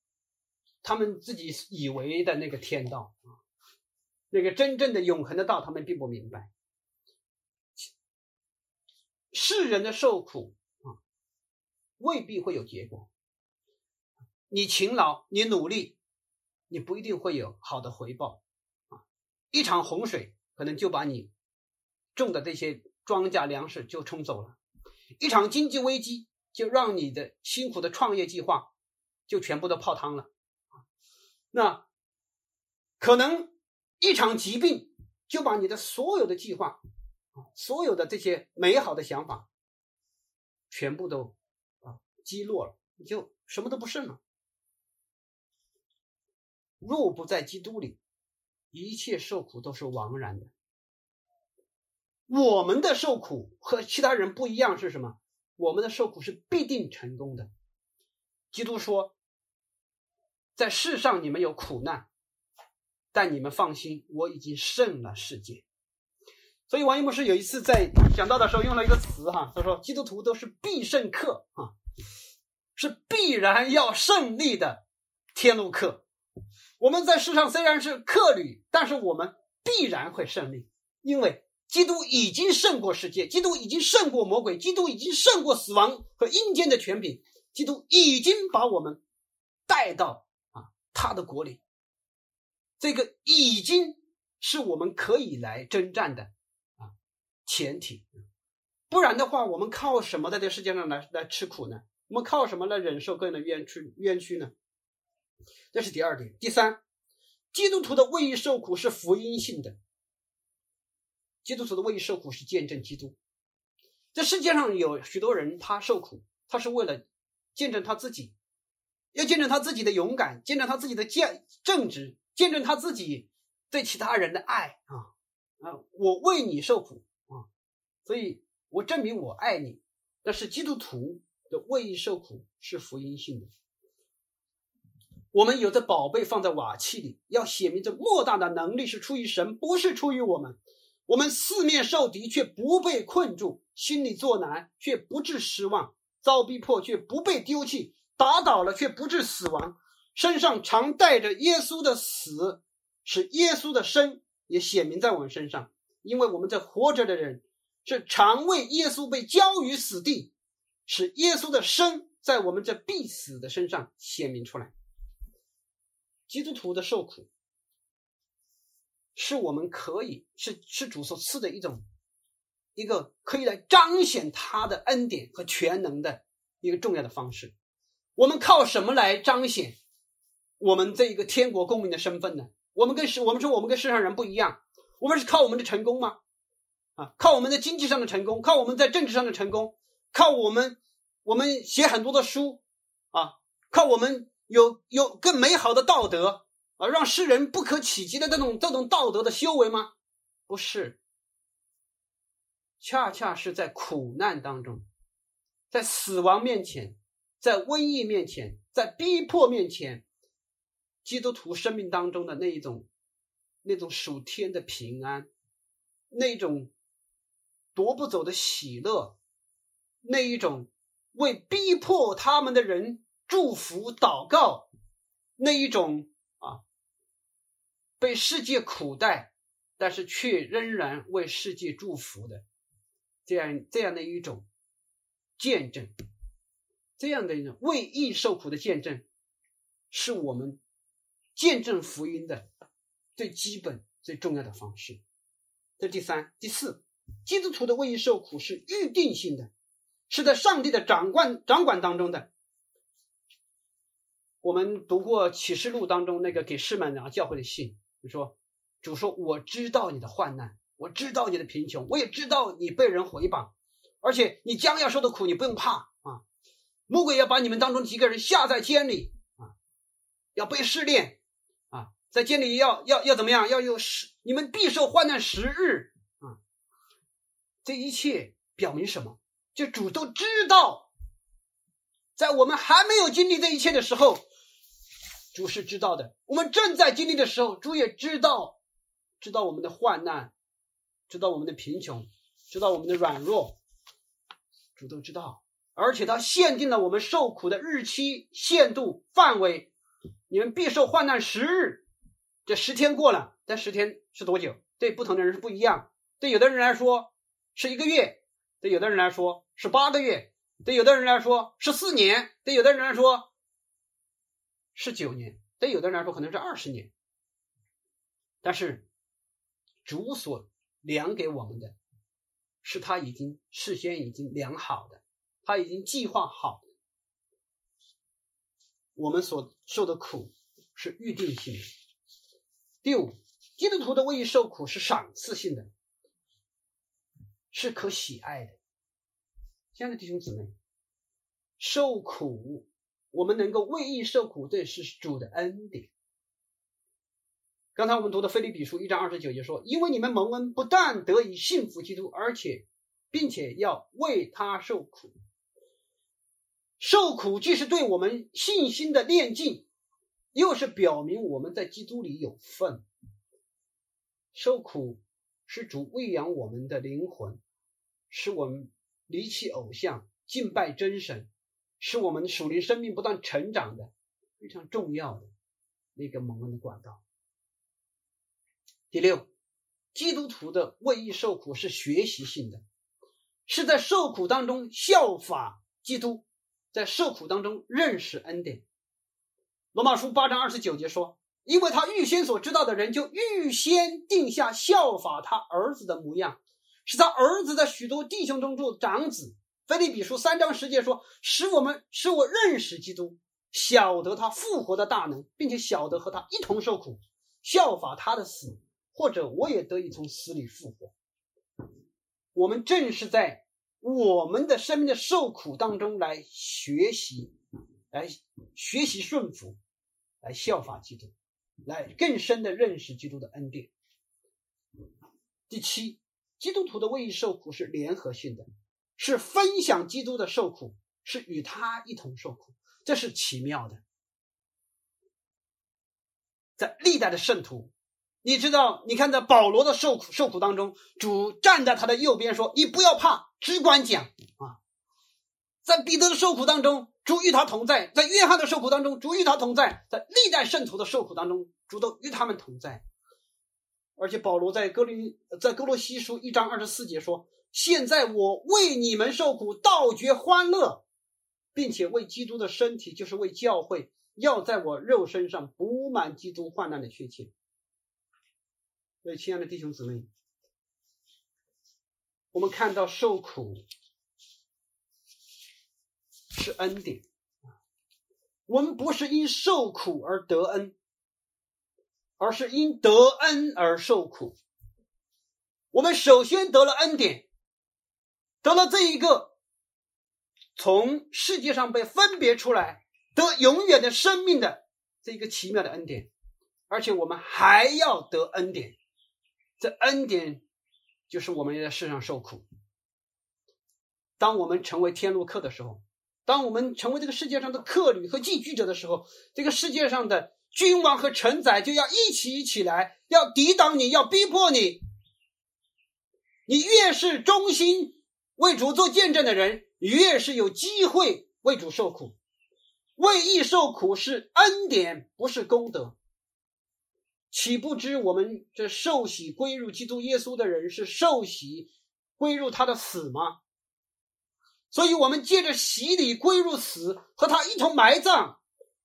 Speaker 1: 他们自己以为的那个天道啊，那个真正的永恒的道，他们并不明白。世人的受苦啊，未必会有结果。你勤劳，你努力，你不一定会有好的回报啊。一场洪水可能就把你种的这些庄稼粮食就冲走了，一场经济危机就让你的辛苦的创业计划就全部都泡汤了那可能一场疾病就把你的所有的计划所有的这些美好的想法全部都啊击落了，你就什么都不剩了。若不在基督里。一切受苦都是枉然的。我们的受苦和其他人不一样是什么？我们的受苦是必定成功的。基督说：“在世上你们有苦难，但你们放心，我已经胜了世界。”所以王一牧师有一次在讲道的时候用了一个词哈，他说：“基督徒都是必胜客啊，是必然要胜利的天路客。”我们在世上虽然是客旅，但是我们必然会胜利，因为基督已经胜过世界，基督已经胜过魔鬼，基督已经胜过死亡和阴间的权柄，基督已经把我们带到啊他的国里。这个已经是我们可以来征战的啊前提，不然的话，我们靠什么在这世界上来来吃苦呢？我们靠什么来忍受个人的冤屈冤屈呢？这是第二点。第三，基督徒的为受苦是福音性的。基督徒的为义受苦是见证基督这世界上有许多人，他受苦，他是为了见证他自己，要见证他自己的勇敢，见证他自己的见正直，见证他自己对其他人的爱啊啊！我为你受苦啊，所以我证明我爱你。但是基督徒的为义受苦是福音性的。我们有着宝贝放在瓦器里，要显明这莫大的能力是出于神，不是出于我们。我们四面受敌，却不被困住；心里作难，却不致失望；遭逼迫，却不被丢弃；打倒了，却不致死亡。身上常带着耶稣的死，使耶稣的生也显明在我们身上。因为我们这活着的人，是常为耶稣被交于死地，使耶稣的生在我们这必死的身上显明出来。基督徒的受苦，是我们可以是是主所赐的一种一个可以来彰显他的恩典和全能的一个重要的方式。我们靠什么来彰显我们这一个天国公民的身份呢？我们跟世我们说我们跟世上人不一样，我们是靠我们的成功吗？啊，靠我们在经济上的成功，靠我们在政治上的成功，靠我们我们写很多的书啊，靠我们。有有更美好的道德而，让世人不可企及的这种这种道德的修为吗？不是，恰恰是在苦难当中，在死亡面前，在瘟疫面前，在逼迫面前，基督徒生命当中的那一种那种属天的平安，那种夺不走的喜乐，那一种为逼迫他们的人。祝福祷告，那一种，被世界苦待，但是却仍然为世界祝福的这样这样的一种见证，这样的一种为义受苦的见证，是我们见证福音的最基本、最重要的方式。这第三、第四，基督徒的为义受苦是预定性的，是在上帝的掌管掌管当中的。我们读过启示录当中那个给士满拿教会的信，就说主说我知道你的患难，我知道你的贫穷，我也知道你被人毁谤，而且你将要受的苦，你不用怕啊！魔鬼要把你们当中几个人下在监里啊，要被试炼啊，在监里要要要怎么样？要有十，你们必受患难十日啊！这一切表明什么？就主都知道，在我们还没有经历这一切的时候。主是知道的，我们正在经历的时候，主也知道，知道我们的患难，知道我们的贫穷，知道我们的软弱，主都知道，而且他限定了我们受苦的日期、限度、范围。你们必受患难十日，这十天过了，但十天是多久？对不同的人是不一样。对有的人来说是一个月，对有的人来说是八个月，对有的人来说是四年，对有的人来说。是九年，对有的人来说可能是二十年，但是主所量给我们的，是他已经事先已经量好的，他已经计划好的。我们所受的苦是预定性的。第五，基督徒的为受苦是赏赐性的，是可喜爱的。亲爱的弟兄姊妹，受苦。我们能够为义受苦，这是主的恩典。刚才我们读的《菲利比书》一章二十九节说：“因为你们蒙恩，不但得以信服基督，而且，并且要为他受苦。受苦既是对我们信心的炼净，又是表明我们在基督里有份。受苦是主喂养我们的灵魂，使我们离弃偶像，敬拜真神。”是我们属灵生命不断成长的非常重要的那个蒙恩的管道。第六，基督徒的为义受苦是学习性的，是在受苦当中效法基督，在受苦当中认识恩典。罗马书八章二十九节说：“因为他预先所知道的人，就预先定下效法他儿子的模样，是他儿子的许多弟兄中做长子。”菲利比书三章十节说：“使我们使我认识基督，晓得他复活的大能，并且晓得和他一同受苦，效法他的死，或者我也得以从死里复活。”我们正是在我们的生命的受苦当中来学习，来学习顺服，来效法基督，来更深的认识基督的恩典。第七，基督徒的为受苦是联合性的，是分享基督的受苦，是与他一同受苦，这是奇妙的。在历代的圣徒。你知道，你看在保罗的受苦受苦当中，主站在他的右边说：“你不要怕，只管讲啊。”在彼得的受苦当中，主与他同在；在约翰的受苦当中，主与他同在；在历代圣徒的受苦当中，主都与他们同在。而且保罗在哥林在哥罗西书一章二十四节说：“现在我为你们受苦，倒觉欢乐，并且为基督的身体，就是为教会，要在我肉身上补满基督患难的缺欠。”所以，亲爱的弟兄姊妹，我们看到受苦是恩典我们不是因受苦而得恩，而是因得恩而受苦。我们首先得了恩典，得了这一个从世界上被分别出来得永远的生命的这一个奇妙的恩典，而且我们还要得恩典。这恩典就是我们在世上受苦。当我们成为天路客的时候，当我们成为这个世界上的客旅和寄居者的时候，这个世界上的君王和臣宰就要一起一起来，要抵挡你，要逼迫你。你越是忠心为主做见证的人，越是有机会为主受苦。为义受苦是恩典，不是功德。岂不知我们这受洗归入基督耶稣的人是受洗归入他的死吗？所以，我们借着洗礼归入死，和他一同埋葬，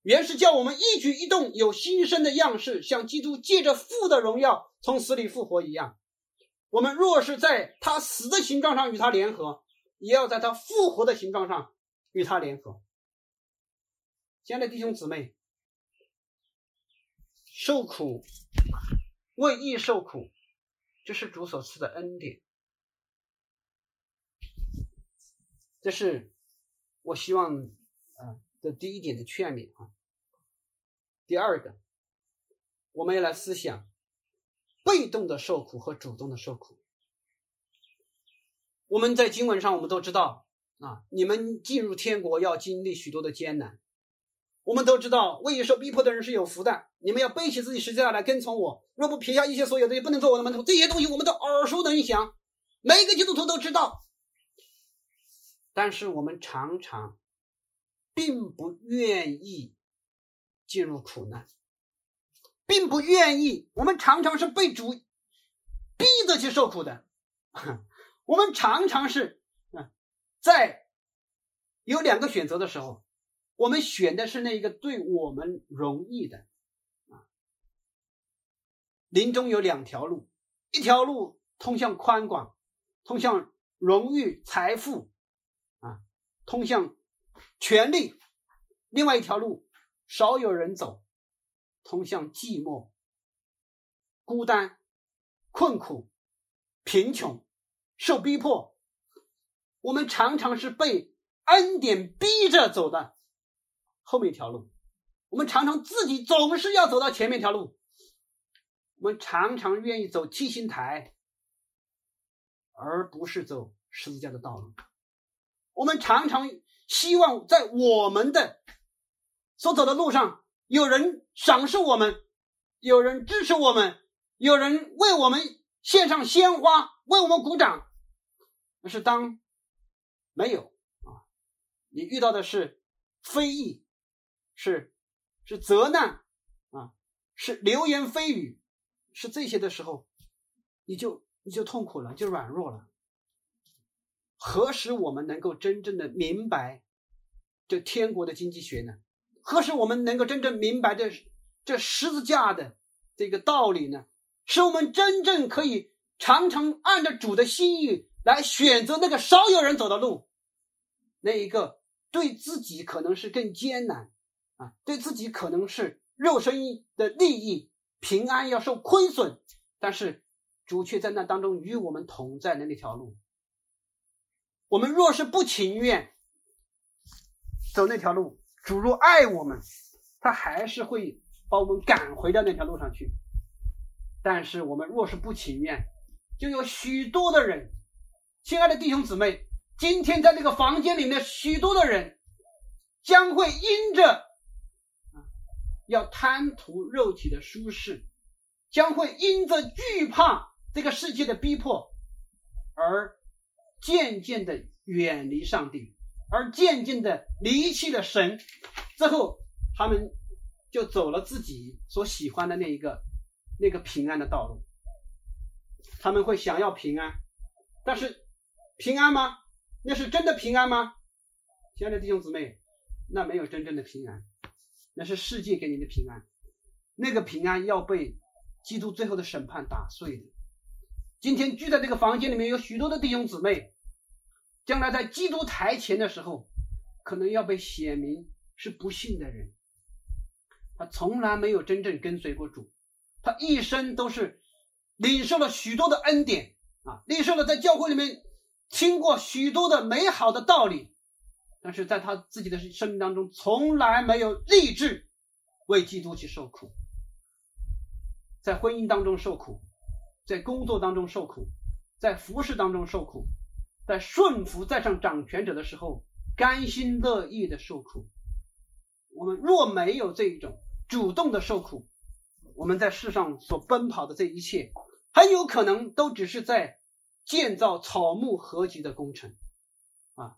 Speaker 1: 原是叫我们一举一动有新生的样式，像基督借着父的荣耀从死里复活一样。我们若是在他死的形状上与他联合，也要在他复活的形状上与他联合。亲爱的弟兄姊妹。受苦，为义受苦，这是主所赐的恩典。这是我希望啊的第一点的劝勉啊。第二个，我们要来思想被动的受苦和主动的受苦。我们在经文上我们都知道啊，你们进入天国要经历许多的艰难。我们都知道，为受逼迫的人是有福的。你们要背起自己十字架来跟从我。若不撇下一切所有的，也不能做我的门徒。这些东西我们都耳熟能详，每一个基督徒都知道。但是我们常常并不愿意进入苦难，并不愿意。我们常常是被主逼着去受苦的。我们常常是在有两个选择的时候。我们选的是那一个对我们容易的啊。林中有两条路，一条路通向宽广，通向荣誉、财富啊，通向权力；另外一条路少有人走，通向寂寞、孤单、困苦、贫穷、受逼迫。我们常常是被恩典逼着走的。后面一条路，我们常常自己总是要走到前面一条路。我们常常愿意走七星台，而不是走十字架的道路。我们常常希望在我们的所走的路上，有人赏识我们，有人支持我们，有人为我们献上鲜花，为我们鼓掌。但是当没有啊，你遇到的是非议。是，是责难啊，是流言蜚语，是这些的时候，你就你就痛苦了，就软弱了。何时我们能够真正的明白这天国的经济学呢？何时我们能够真正明白这这十字架的这个道理呢？使我们真正可以常常按照主的心意来选择那个少有人走的路，那一个对自己可能是更艰难。啊，对自己可能是肉身的利益、平安要受亏损，但是主却在那当中与我们同在的那条路。我们若是不情愿走那条路，主若爱我们，他还是会把我们赶回到那条路上去。但是我们若是不情愿，就有许多的人，亲爱的弟兄姊妹，今天在这个房间里面，许多的人将会因着要贪图肉体的舒适，将会因着惧怕这个世界的逼迫，而渐渐的远离上帝，而渐渐的离弃了神，之后他们就走了自己所喜欢的那一个那个平安的道路。他们会想要平安，但是平安吗？那是真的平安吗？亲爱的弟兄姊妹，那没有真正的平安。那是世界给你的平安，那个平安要被基督最后的审判打碎的。今天聚在这个房间里面有许多的弟兄姊妹，将来在基督台前的时候，可能要被写明是不幸的人。他从来没有真正跟随过主，他一生都是领受了许多的恩典啊，领受了在教会里面听过许多的美好的道理。但是在他自己的生命当中，从来没有立志为基督去受苦，在婚姻当中受苦，在工作当中受苦，在服饰当中受苦，在顺服在上掌权者的时候，甘心乐意的受苦。我们若没有这一种主动的受苦，我们在世上所奔跑的这一切，很有可能都只是在建造草木合集的工程啊。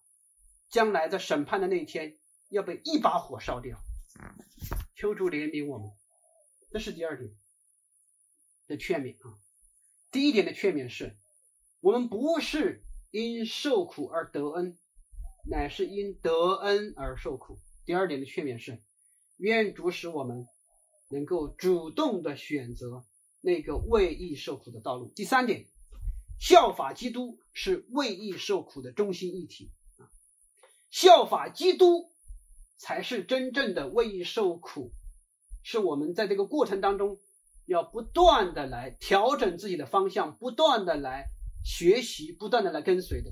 Speaker 1: 将来在审判的那一天，要被一把火烧掉。求主怜悯我们，这是第二点的劝勉啊。第一点的劝勉是：我们不是因受苦而得恩，乃是因得恩而受苦。第二点的劝勉是：愿主使我们能够主动的选择那个为义受苦的道路。第三点，效法基督是为义受苦的中心议题啊。效法基督，才是真正的为义受苦，是我们在这个过程当中要不断的来调整自己的方向，不断的来学习，不断的来跟随的。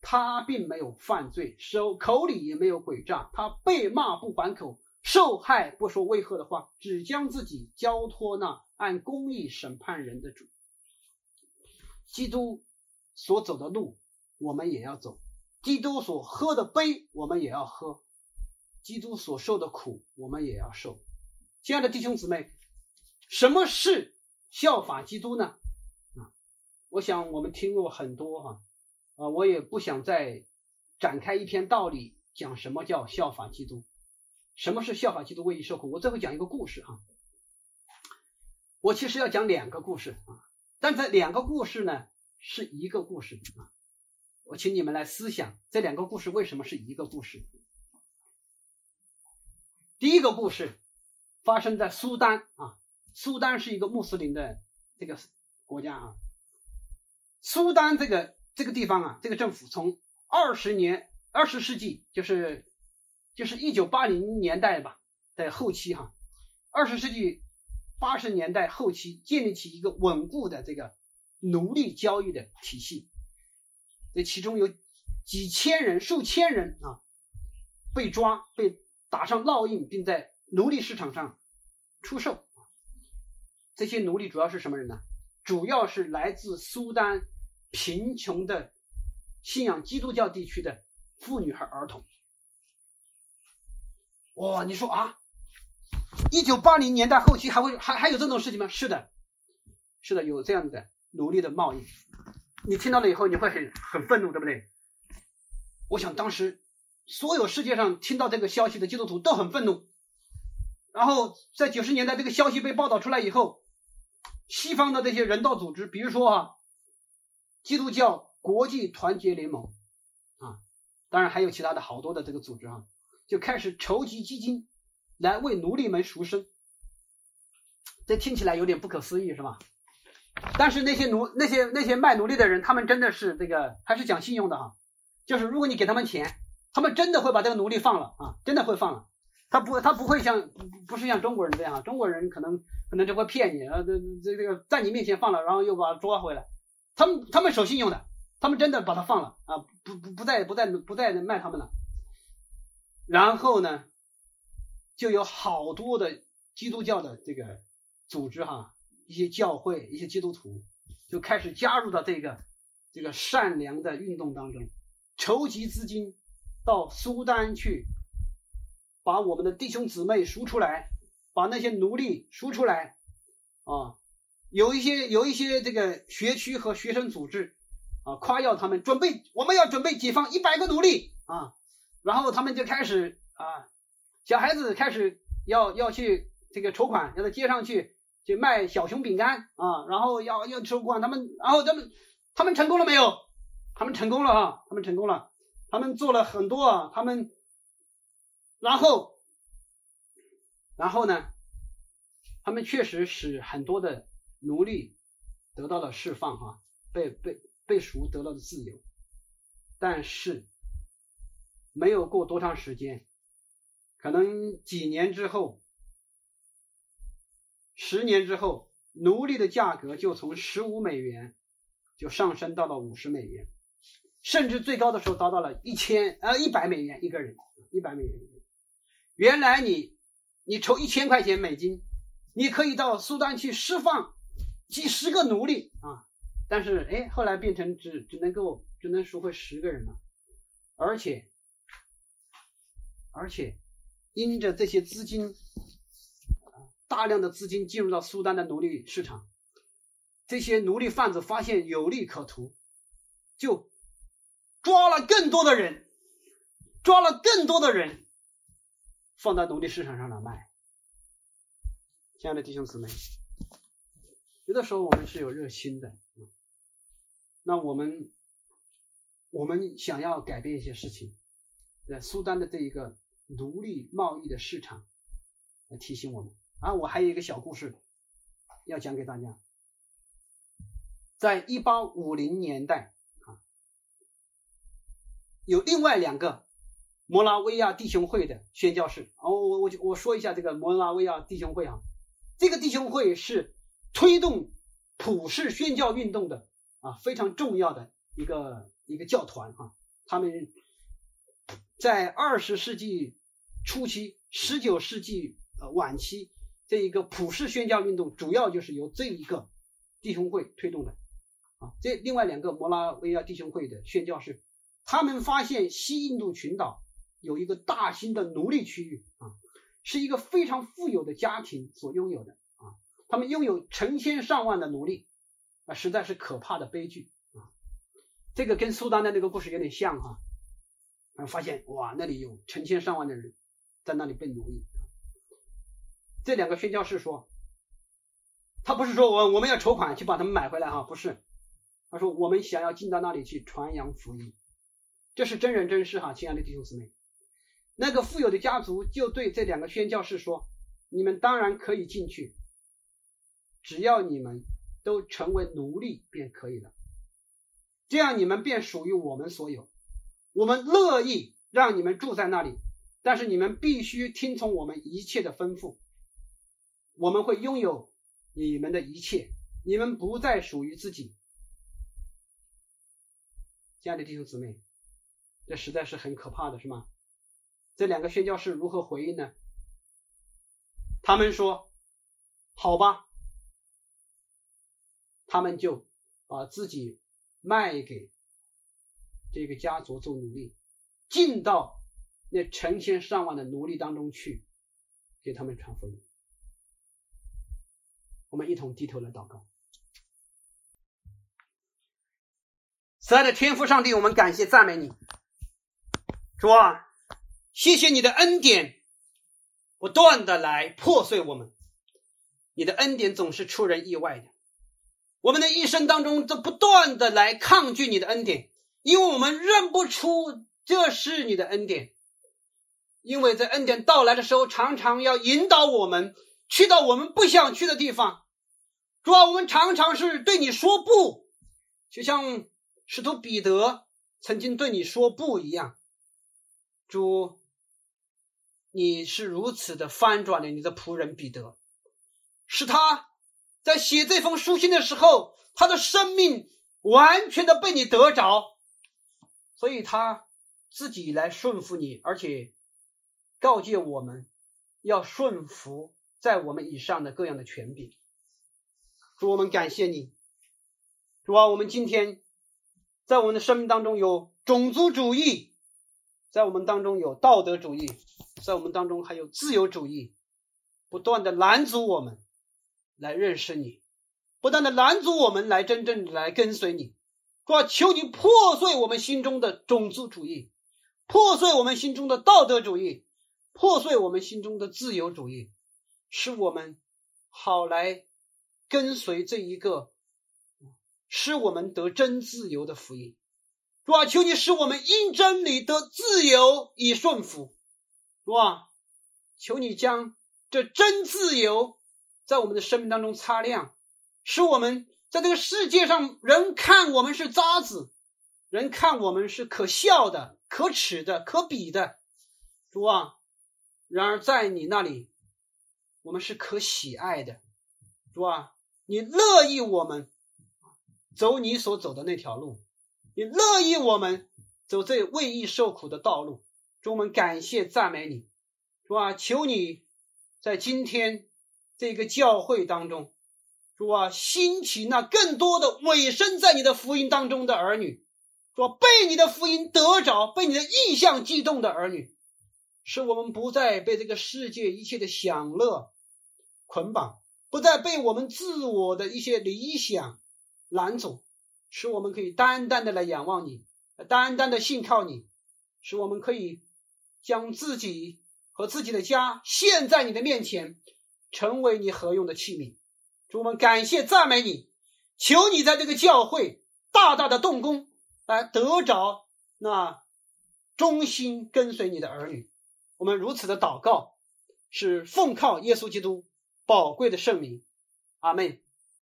Speaker 1: 他并没有犯罪，手口里也没有诡诈，他被骂不还口，受害不说为何的话，只将自己交托那按公义审判人的主。基督所走的路。我们也要走，基督所喝的杯，我们也要喝；基督所受的苦，我们也要受。亲爱的弟兄姊妹，什么是效法基督呢？我想我们听过很多哈，啊，我也不想再展开一篇道理讲什么叫效法基督，什么是效法基督为义受苦。我最后讲一个故事哈，我其实要讲两个故事啊，但这两个故事呢是一个故事啊。我请你们来思想这两个故事为什么是一个故事？第一个故事发生在苏丹啊，苏丹是一个穆斯林的这个国家啊。苏丹这个这个地方啊，这个政府从二十年二十世纪就是就是一九八零年代吧的后期哈，二十世纪八十年代后期建立起一个稳固的这个奴隶交易的体系。这其中有几千人、数千人啊，被抓、被打上烙印，并在奴隶市场上出售。这些奴隶主要是什么人呢？主要是来自苏丹贫穷的信仰基督教地区的妇女和儿童。哇，你说啊，一九八零年代后期还会还还有这种事情吗？是的，是的，有这样的奴隶的贸易。你听到了以后，你会很很愤怒，对不对？我想当时所有世界上听到这个消息的基督徒都很愤怒。然后在九十年代这个消息被报道出来以后，西方的这些人道组织，比如说啊，基督教国际团结联盟啊，当然还有其他的好多的这个组织啊，就开始筹集基金来为奴隶们赎身。这听起来有点不可思议，是吧？但是那些奴、那些那些卖奴隶的人，他们真的是这个还是讲信用的哈，就是如果你给他们钱，他们真的会把这个奴隶放了啊，真的会放了。他不，他不会像不是像中国人这样，中国人可能可能就会骗你啊，这这这个在你面前放了，然后又把他抓回来。他们他们守信用的，他们真的把他放了啊，不不不再不再不再卖他们了。然后呢，就有好多的基督教的这个组织哈，一些教会、一些基督徒就开始加入到这个这个善良的运动当中，筹集资金到苏丹去，把我们的弟兄姊妹赎出来，把那些奴隶赎出来啊。有一些有一些这个学区和学生组织啊，夸耀他们准备我们要准备解放一百个奴隶啊。然后他们就开始啊，小孩子开始要要去这个筹款，要到街上去去卖小熊饼干啊，然后要要筹款。他们然后他们他们成功了没有？他们成功了啊，他们成功了，他们做了很多啊，他们然后然后呢，他们确实使很多的奴隶得到了释放哈，被被被赎得到了自由，但是。没有过多长时间，可能几年之后，十年之后，奴隶的价格就从十五美元就上升到了五十美元，甚至最高的时候达到了一千呃一百美元一个人，一百美元。原来你你筹一千块钱美金，你可以到苏丹去释放几十个奴隶啊，但是哎，后来变成只只能够只能赎回十个人了，而且。而且，因着这些资金，大量的资金进入到苏丹的奴隶市场，这些奴隶贩子发现有利可图，就抓了更多的人，抓了更多的人，放到奴隶市场上来卖。亲爱的弟兄姊妹，有的时候我们是有热心的，那我们我们想要改变一些事情，在苏丹的这一个。奴隶贸易的市场来提醒我们啊！我还有一个小故事要讲给大家。在一八五零年代啊，有另外两个摩拉维亚弟兄会的宣教士。哦，我我我说一下这个摩拉维亚弟兄会啊，这个弟兄会是推动普世宣教运动的啊非常重要的一个一个教团啊。他们在二十世纪。初期，十九世纪呃晚期，这一个普世宣教运动主要就是由这一个弟兄会推动的啊。这另外两个摩拉维亚弟兄会的宣教士，他们发现西印度群岛有一个大型的奴隶区域啊，是一个非常富有的家庭所拥有的。他们拥有成千上万的奴隶啊，实在是可怕的悲剧啊。这个跟苏丹的那个故事有点像哈，啊，发现哇，那里有成千上万的人。在那里被奴役。这两个宣教士说，他不是说我我们要筹款去把他们买回来哈，不是，他说我们想要进到那里去传扬福音，这是真人真事哈，亲爱的弟兄姊妹。那个富有的家族就对这两个宣教士说：“你们当然可以进去，只要你们都成为奴隶便可以了，这样你们便属于我们所有，我们乐意让你们住在那里。”但是你们必须听从我们一切的吩咐，我们会拥有你们的一切，你们不再属于自己。亲爱的弟兄姊妹，这实在是很可怕的，是吗？这两个宣教士如何回应呢？他们说：“好吧。”他们就把自己卖给这个家族做奴隶，进到。那成千上万的奴隶当中去给他们传福音，我们一同低头来祷告。慈爱的天父上帝，我们感谢赞美你，主啊，谢谢你的恩典不断的来破碎我们，你的恩典总是出人意外的，我们的一生当中都不断的来抗拒你的恩典，因为我们认不出这是你的恩典。因为在恩典到来的时候，常常要引导我们去到我们不想去的地方。主啊，我们常常是对你说不，就像使徒彼得曾经对你说不一样。主，你是如此的翻转了你的仆人彼得，使他在写这封书信的时候，他的生命完全的被你得着，所以他自己来顺服你，而且告诫我们要顺服在我们以上的各样的权柄。主，我们感谢你，主啊，我们今天在我们的生命当中有种族主义，在我们当中有道德主义，在我们当中还有自由主义，不断的拦阻我们来认识你。不断的拦阻我们来真正来跟随你，主啊求你破碎我们心中的种族主义，破碎我们心中的道德主义，破碎我们心中的自由主义，使我们好来跟随这一个使我们得真自由的福音。主啊，求你使我们因真理得自由以顺服。主啊，求你将这真自由在我们的生命当中擦亮。使我们在这个世界上，人看我们是渣子，人看我们是可笑的、可耻的、可比的，主啊！然而在你那里，我们是可喜爱的，主啊！你乐意我们走你所走的那条路，你乐意我们走这为义受苦的道路，主我们感谢赞美你，主啊！求你在今天这个教会当中。主啊，兴起那更多的委身在你的福音当中的儿女，说被你的福音得着，被你的意象激动的儿女，使我们不再被这个世界一切的享乐捆绑，不再被我们自我的一些理想拦阻，使我们可以单单的来仰望你，单单的信靠你，使我们可以将自己和自己的家献在你的面前，成为你合用的器皿。主，我们感谢赞美你，求你在这个教会大大的动工，来得着那忠心跟随你的儿女。我们如此的祷告，是奉靠耶稣基督宝贵的圣名。阿门。